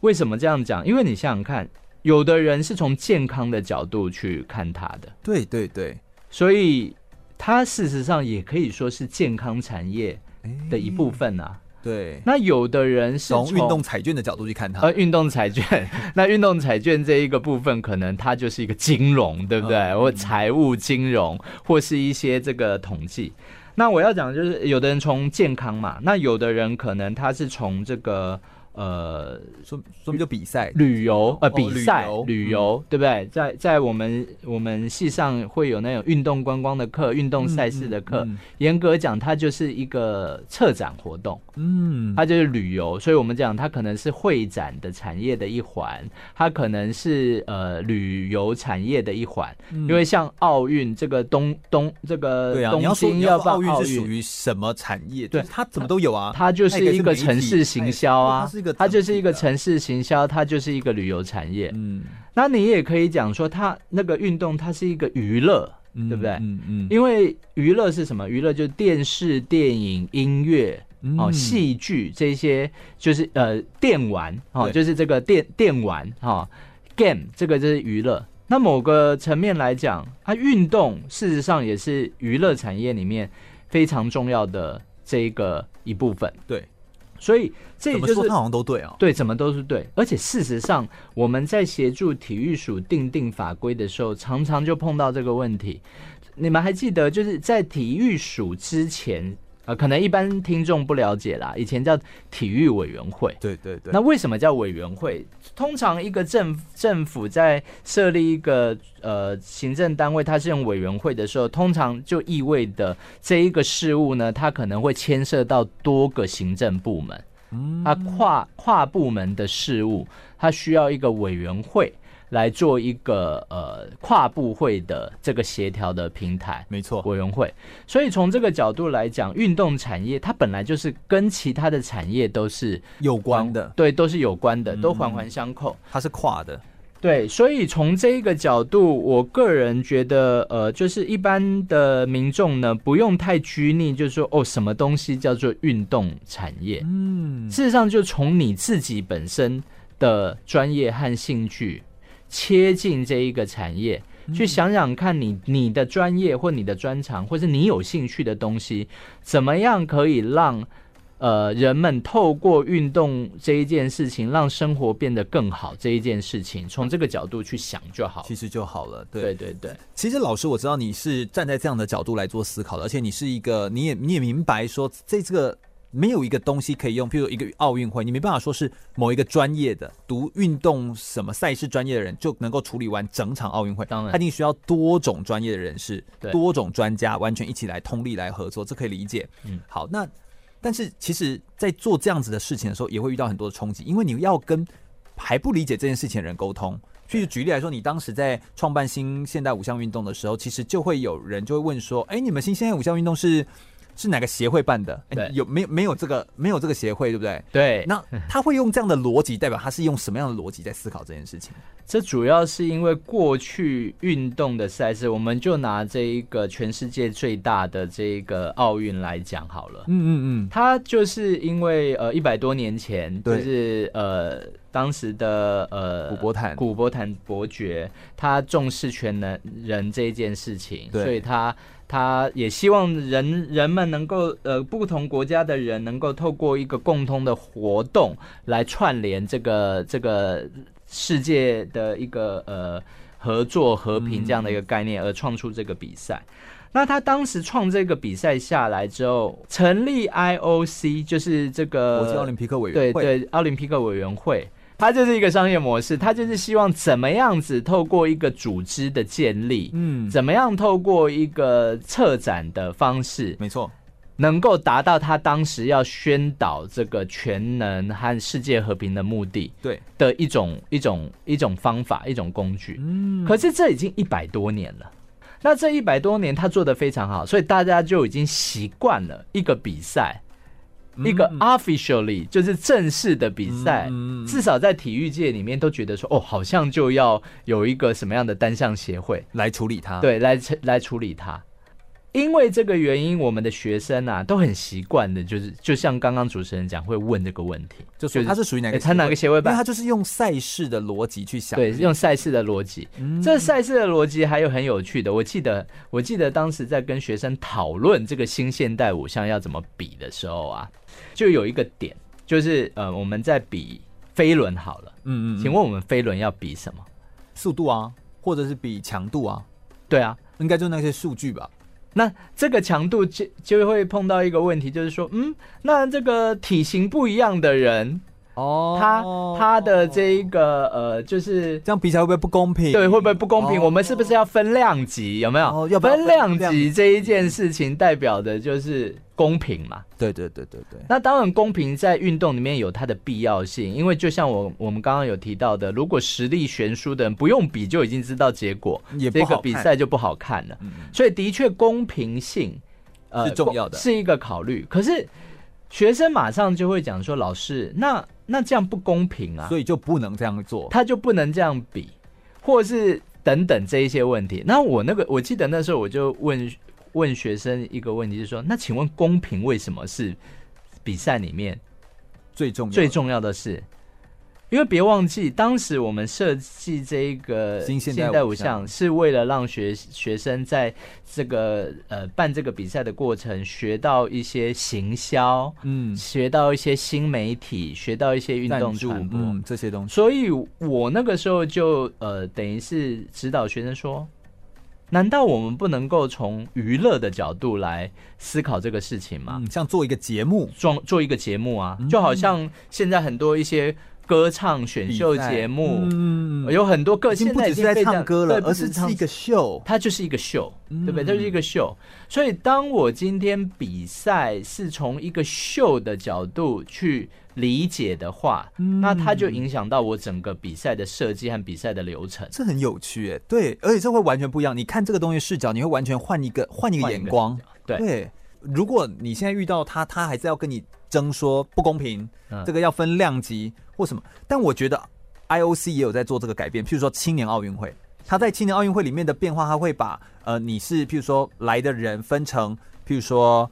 为什么这样讲？因为你想想看，有的人是从健康的角度去看它的，对对对，所以它事实上也可以说是健康产业的一部分啊。对，那有的人是从运动彩券的角度去看它，呃，运动彩券，[laughs] 那运动彩券这一个部分，可能它就是一个金融，对不对？或财务金融，或是一些这个统计。那我要讲的就是，有的人从健康嘛，那有的人可能他是从这个呃，说说明就比赛、旅游呃比赛、哦、旅游、嗯，对不对？在在我们我们系上会有那种运动观光的课、运动赛事的课。严、格讲，它就是一个策展活动，嗯，它就是旅游。所以我们讲，它可能是会展的产业的一环，它可能是呃旅游产业的一环、嗯。因为像奥运这个东东这个东京要办奥运，是属于什么产业？对，它怎么都有啊，它就是一个城市行销啊。它就是一个城市行销，它就是一个旅游产业。嗯，那你也可以讲说，它那个运动，它是一个娱乐，嗯，对不对？嗯嗯。因为娱乐是什么？娱乐就是电视、电影、音乐哦，戏剧这些，就是呃电玩哦，就是这个电电玩哈、哦、game，这个就是娱乐。那某个层面来讲，它运动事实上也是娱乐产业里面非常重要的这一个一部分。对。所以这也就是他好像都对啊，对，怎么都是对。而且事实上，我们在协助体育署定定法规的时候，常常就碰到这个问题。你们还记得，就是在体育署之前。呃，可能一般听众不了解啦，以前叫体育委员会。对对对。那为什么叫委员会？通常一个政政府在设立一个呃行政单位，它是用委员会的时候，通常就意味着这一个事务呢，它可能会牵涉到多个行政部门，嗯，它跨跨部门的事务，它需要一个委员会。来做一个呃跨部会的这个协调的平台，没错，委员会。所以从这个角度来讲，运动产业它本来就是跟其他的产业都是有关的，对，都是有关的，都环环相扣。它是跨的，对。所以从这一个角度，我个人觉得，呃，就是一般的民众呢，不用太拘泥，就是说，哦，什么东西叫做运动产业？嗯，事实上，就从你自己本身的专业和兴趣。切进这一个产业，去想想看你你的专业或你的专长，或是你有兴趣的东西，怎么样可以让呃人们透过运动这一件事情，让生活变得更好这一件事情，从这个角度去想就好，其实就好了。对对对对，其实老师我知道你是站在这样的角度来做思考的，而且你是一个你也你也明白说这这个。没有一个东西可以用，譬如一个奥运会，你没办法说是某一个专业的读运动什么赛事专业的人就能够处理完整场奥运会。当然，他一定需要多种专业的人士，多种专家完全一起来通力来合作，这可以理解。嗯，好，那但是其实，在做这样子的事情的时候，也会遇到很多的冲击，因为你要跟还不理解这件事情的人沟通。譬如举例来说，你当时在创办新现代五项运动的时候，其实就会有人就会问说：“哎，你们新现代五项运动是？”是哪个协会办的？对，有没有没有这个没有这个协会，对不对？对。那他会用这样的逻辑，代表他是用什么样的逻辑在思考这件事情？这主要是因为过去运动的赛事，我们就拿这一个全世界最大的这个奥运来讲好了。嗯嗯嗯。他就是因为呃一百多年前，就是呃当时的呃古伯坦古伯坦伯爵，他重视全能人这一件事情，所以他。他也希望人人们能够呃不同国家的人能够透过一个共通的活动来串联这个这个世界的一个呃合作和平这样的一个概念，而创出这个比赛。那他当时创这个比赛下来之后，成立 IOC 就是这个国际奥林匹克委员会，对对，奥林匹克委员会。它就是一个商业模式，它就是希望怎么样子透过一个组织的建立，嗯，怎么样透过一个策展的方式，没错，能够达到他当时要宣导这个全能和世界和平的目的，对的一种一种一种方法，一种工具。嗯，可是这已经一百多年了，那这一百多年他做的非常好，所以大家就已经习惯了一个比赛。一个 officially 就是正式的比赛，至少在体育界里面都觉得说，哦，好像就要有一个什么样的单项协会来处理它，对，来来处理它。因为这个原因，我们的学生啊都很习惯的，就是就像刚刚主持人讲，会问这个问题，就是他是属于哪个？他哪个协会办？因为他就是用赛事的逻辑去想，对，用赛事的逻辑。嗯、这赛事的逻辑还有很有趣的，我记得，我记得当时在跟学生讨论这个新现代五项要怎么比的时候啊，就有一个点，就是呃，我们在比飞轮好了，嗯嗯，请问我们飞轮要比什么？速度啊，或者是比强度啊？对啊，应该就那些数据吧。那这个强度就就会碰到一个问题，就是说，嗯，那这个体型不一样的人，哦，他他的这一个呃，就是这样比起来会不会不公平？对，会不会不公平？哦、我们是不是要分量级？有没有？哦、要分量级这一件事情代表的就是公平嘛？对对对对对。那当然，公平在运动里面有它的必要性，因为就像我我们刚刚有提到的，如果实力悬殊的人不用比就已经知道结果，这个比赛就不好看了。嗯、所以的确公平性呃是重要的，是一个考虑。可是学生马上就会讲说：“老师，那。”那这样不公平啊，所以就不能这样做，他就不能这样比，或是等等这一些问题。那我那个我记得那时候我就问问学生一个问题，就是说，那请问公平为什么是比赛里面最重要最重要的事？因为别忘记，当时我们设计这一个现代舞像，是为了让学学生在这个呃办这个比赛的过程，学到一些行销，嗯，学到一些新媒体，学到一些运动传播，嗯，这些东西。所以我那个时候就呃，等于是指导学生说，难道我们不能够从娱乐的角度来思考这个事情吗？嗯，像做一个节目，做做一个节目啊，就好像现在很多一些。歌唱选秀节目，嗯，有很多个性，现在已经在唱歌了，而是唱一个秀，它就是一个秀，对不对？它就是一个秀。所以，当我今天比赛是从一个秀的角度去理解的话，那它就影响到我整个比赛的设计和比赛的流程。这很有趣，哎，对，而且这会完全不一样。你看这个东西视角，你会完全换一个换一个眼光。对，如果你现在遇到他，他还是要跟你争说不公平，这个要分量级。或什么？但我觉得 IOC 也有在做这个改变。譬如说青年奥运会，他在青年奥运会里面的变化，他会把呃，你是譬如说来的人分成，譬如说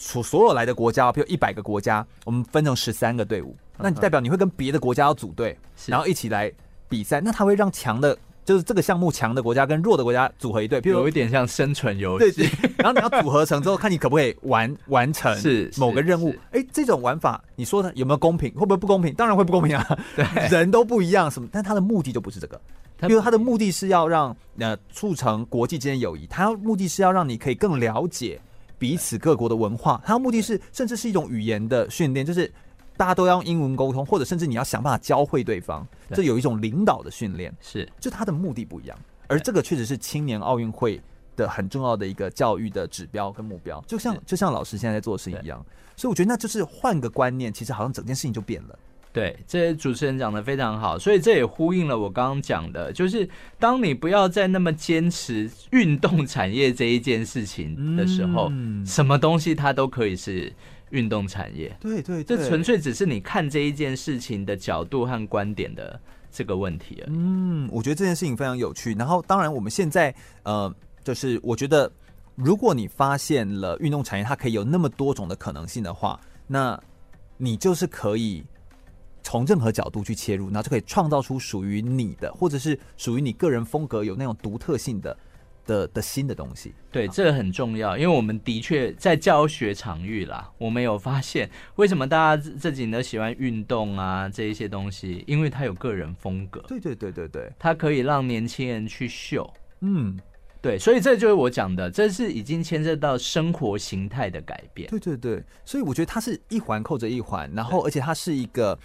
所所有来的国家，比如一百个国家，我们分成十三个队伍，那你代表你会跟别的国家要组队，然后一起来比赛，那他会让强的。就是这个项目强的国家跟弱的国家组合一队，比如有一点像生存游戏。对，然后你要组合成之后，看你可不可以完完成是某个任务。哎，这种玩法，你说它有没有公平？会不会不公平？当然会不公平啊！对，人都不一样，什么？但他的目的就不是这个，因为他的目的是要让呃促成国际之间友谊，他要目的是要让你可以更了解彼此各国的文化，它的目的是甚至是一种语言的训练，就是。大家都要用英文沟通，或者甚至你要想办法教会对方，这有一种领导的训练，是，就它的目的不一样。而这个确实是青年奥运会的很重要的一个教育的指标跟目标，就像就像老师现在在做的事一样。所以我觉得那就是换个观念，其实好像整件事情就变了。对，这些主持人讲的非常好，所以这也呼应了我刚刚讲的，就是当你不要再那么坚持运动产业这一件事情的时候，嗯、什么东西它都可以是。运动产业，对对，这纯粹只是你看这一件事情的角度和观点的这个问题而已。嗯，我觉得这件事情非常有趣。然后，当然我们现在呃，就是我觉得，如果你发现了运动产业它可以有那么多种的可能性的话，那你就是可以从任何角度去切入，然后就可以创造出属于你的，或者是属于你个人风格有那种独特性的。的的新的东西，对，这个很重要，因为我们的确在教学场域啦，我们有发现为什么大家这几年都喜欢运动啊这一些东西，因为它有个人风格，对对对对对，它可以让年轻人去秀，嗯，对，所以这就是我讲的，这是已经牵涉到生活形态的改变，对对对，所以我觉得它是一环扣着一环，然后而且它是一个，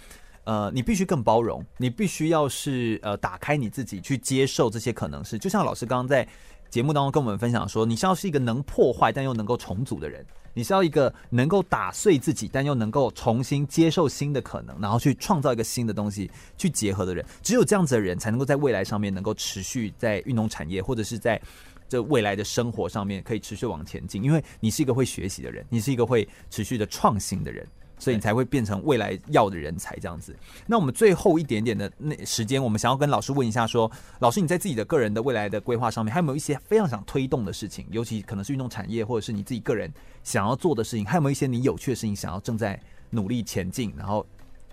呃，你必须更包容，你必须要是呃打开你自己去接受这些可能性，就像老师刚刚在。节目当中跟我们分享说，你是要是一个能破坏但又能够重组的人，你是要一个能够打碎自己但又能够重新接受新的可能，然后去创造一个新的东西去结合的人。只有这样子的人，才能够在未来上面能够持续在运动产业或者是在这未来的生活上面可以持续往前进。因为你是一个会学习的人，你是一个会持续的创新的人。所以你才会变成未来要的人才这样子。那我们最后一点点的那时间，我们想要跟老师问一下说，说老师你在自己的个人的未来的规划上面，还有没有一些非常想推动的事情？尤其可能是运动产业，或者是你自己个人想要做的事情，还有没有一些你有趣的事情想要正在努力前进？然后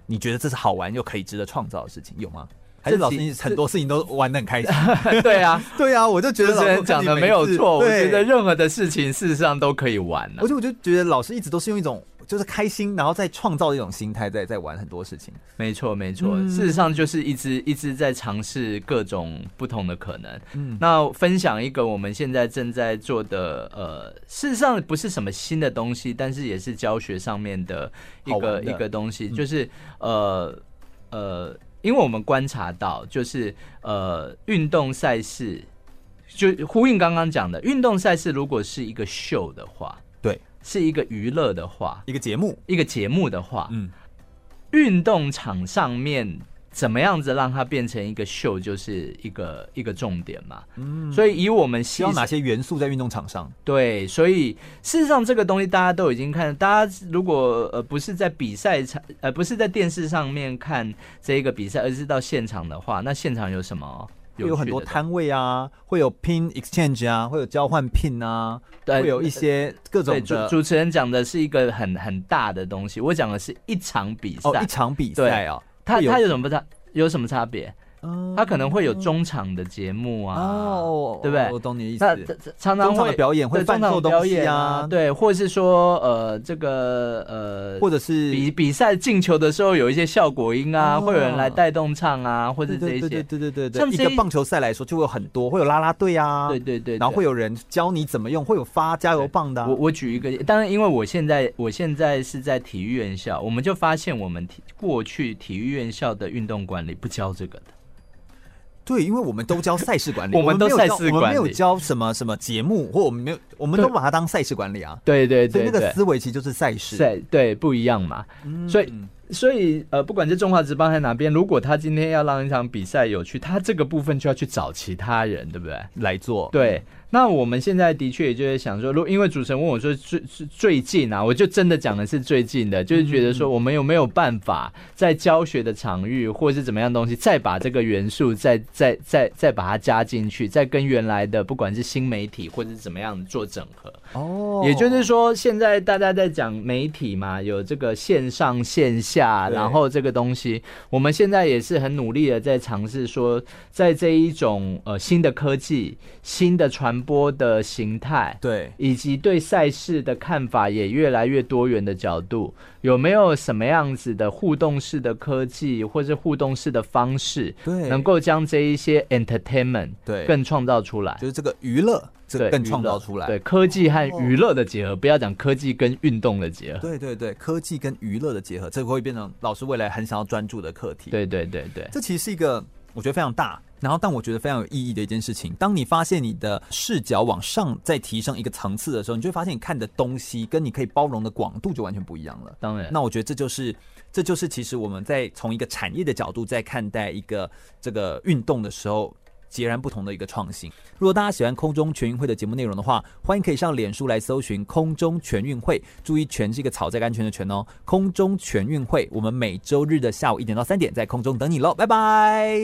你觉得这是好玩又可以值得创造的事情，有吗？还是老师你很多事情都玩的很开心？[laughs] 对啊，[laughs] 对啊，我就觉得老师讲的没有错。我觉得任何的事情事实上都可以玩啊。而且我就觉得老师一直都是用一种。就是开心，然后再创造一种心态，在在玩很多事情。没错，没错。嗯、事实上，就是一直一直在尝试各种不同的可能。嗯，那分享一个我们现在正在做的，呃，事实上不是什么新的东西，但是也是教学上面的一个一个东西，就是呃呃，因为我们观察到，就是呃，运动赛事。就呼应刚刚讲的，运动赛事如果是一个秀的话，对，是一个娱乐的话，一个节目，一个节目的话，嗯，运动场上面怎么样子让它变成一个秀，就是一个一个重点嘛。嗯，所以以我们需要哪些元素在运动场上？对，所以事实上这个东西大家都已经看，大家如果呃不是在比赛场，呃不是在电视上面看这一个比赛，而是到现场的话，那现场有什么？有会有很多摊位啊，会有 pin exchange 啊，会有交换 pin 啊，对，会有一些各种的。主主持人讲的是一个很很大的东西，我讲的是一场比赛，哦，一场比赛哦，它它有什么差？有什么差别？他可能会有中场的节目啊，哦，对不对？我懂你的意思。那常常会的表演会伴奏东西啊，对，或者是说呃，这个呃，或者是比比赛进球的时候有一些效果音啊，会有人来带动唱啊，或者这些。对对对对对。像一个棒球赛来说，就会有很多，会有啦啦队啊，对对对，然后会有人教你怎么用，会有发加油棒的。我我举一个，当然因为我现在我现在是在体育院校，我们就发现我们体过去体育院校的运动管理不教这个的。对，因为我们都教赛事管理，[laughs] 我们都赛事管理，我们没有教什么什么节目，或我们没有，我们都把它当赛事管理啊。对对对，那个思维其实就是赛事，对对，不一样嘛。嗯、所以所以呃，不管是中华职棒还是哪边，如果他今天要让一场比赛有趣，他这个部分就要去找其他人，对不对？来做。对，那我们现在的确也就在想说，如因为主持人问我说最最近啊，我就真的讲的是最近的，就是觉得说我们有没有办法在教学的场域或是怎么样东西，再把这个元素再再再再把它加进去，再跟原来的不管是新媒体或者是怎么样做整合。哦，也就是说，现在大家在讲媒体嘛，有这个线上线下。下，然后这个东西，我们现在也是很努力的在尝试说，在这一种呃新的科技、新的传播的形态，对，以及对赛事的看法也越来越多元的角度，有没有什么样子的互动式的科技，或是互动式的方式，对，能够将这一些 entertainment 对更创造出来，就是这个娱乐。对，更创造出来。对，科技和娱乐的结合，不要讲科技跟运动的结合。对对对，科技跟娱乐的结合，这个会变成老师未来很想要专注的课题。对对对对，这其实是一个我觉得非常大，然后但我觉得非常有意义的一件事情。当你发现你的视角往上再提升一个层次的时候，你就会发现你看的东西跟你可以包容的广度就完全不一样了。当然，那我觉得这就是这就是其实我们在从一个产业的角度在看待一个这个运动的时候。截然不同的一个创新。如果大家喜欢空中全运会的节目内容的话，欢迎可以上脸书来搜寻“空中全运会”，注意“全”是一个草在安全的“全”哦。空中全运会，我们每周日的下午一点到三点在空中等你喽，拜拜。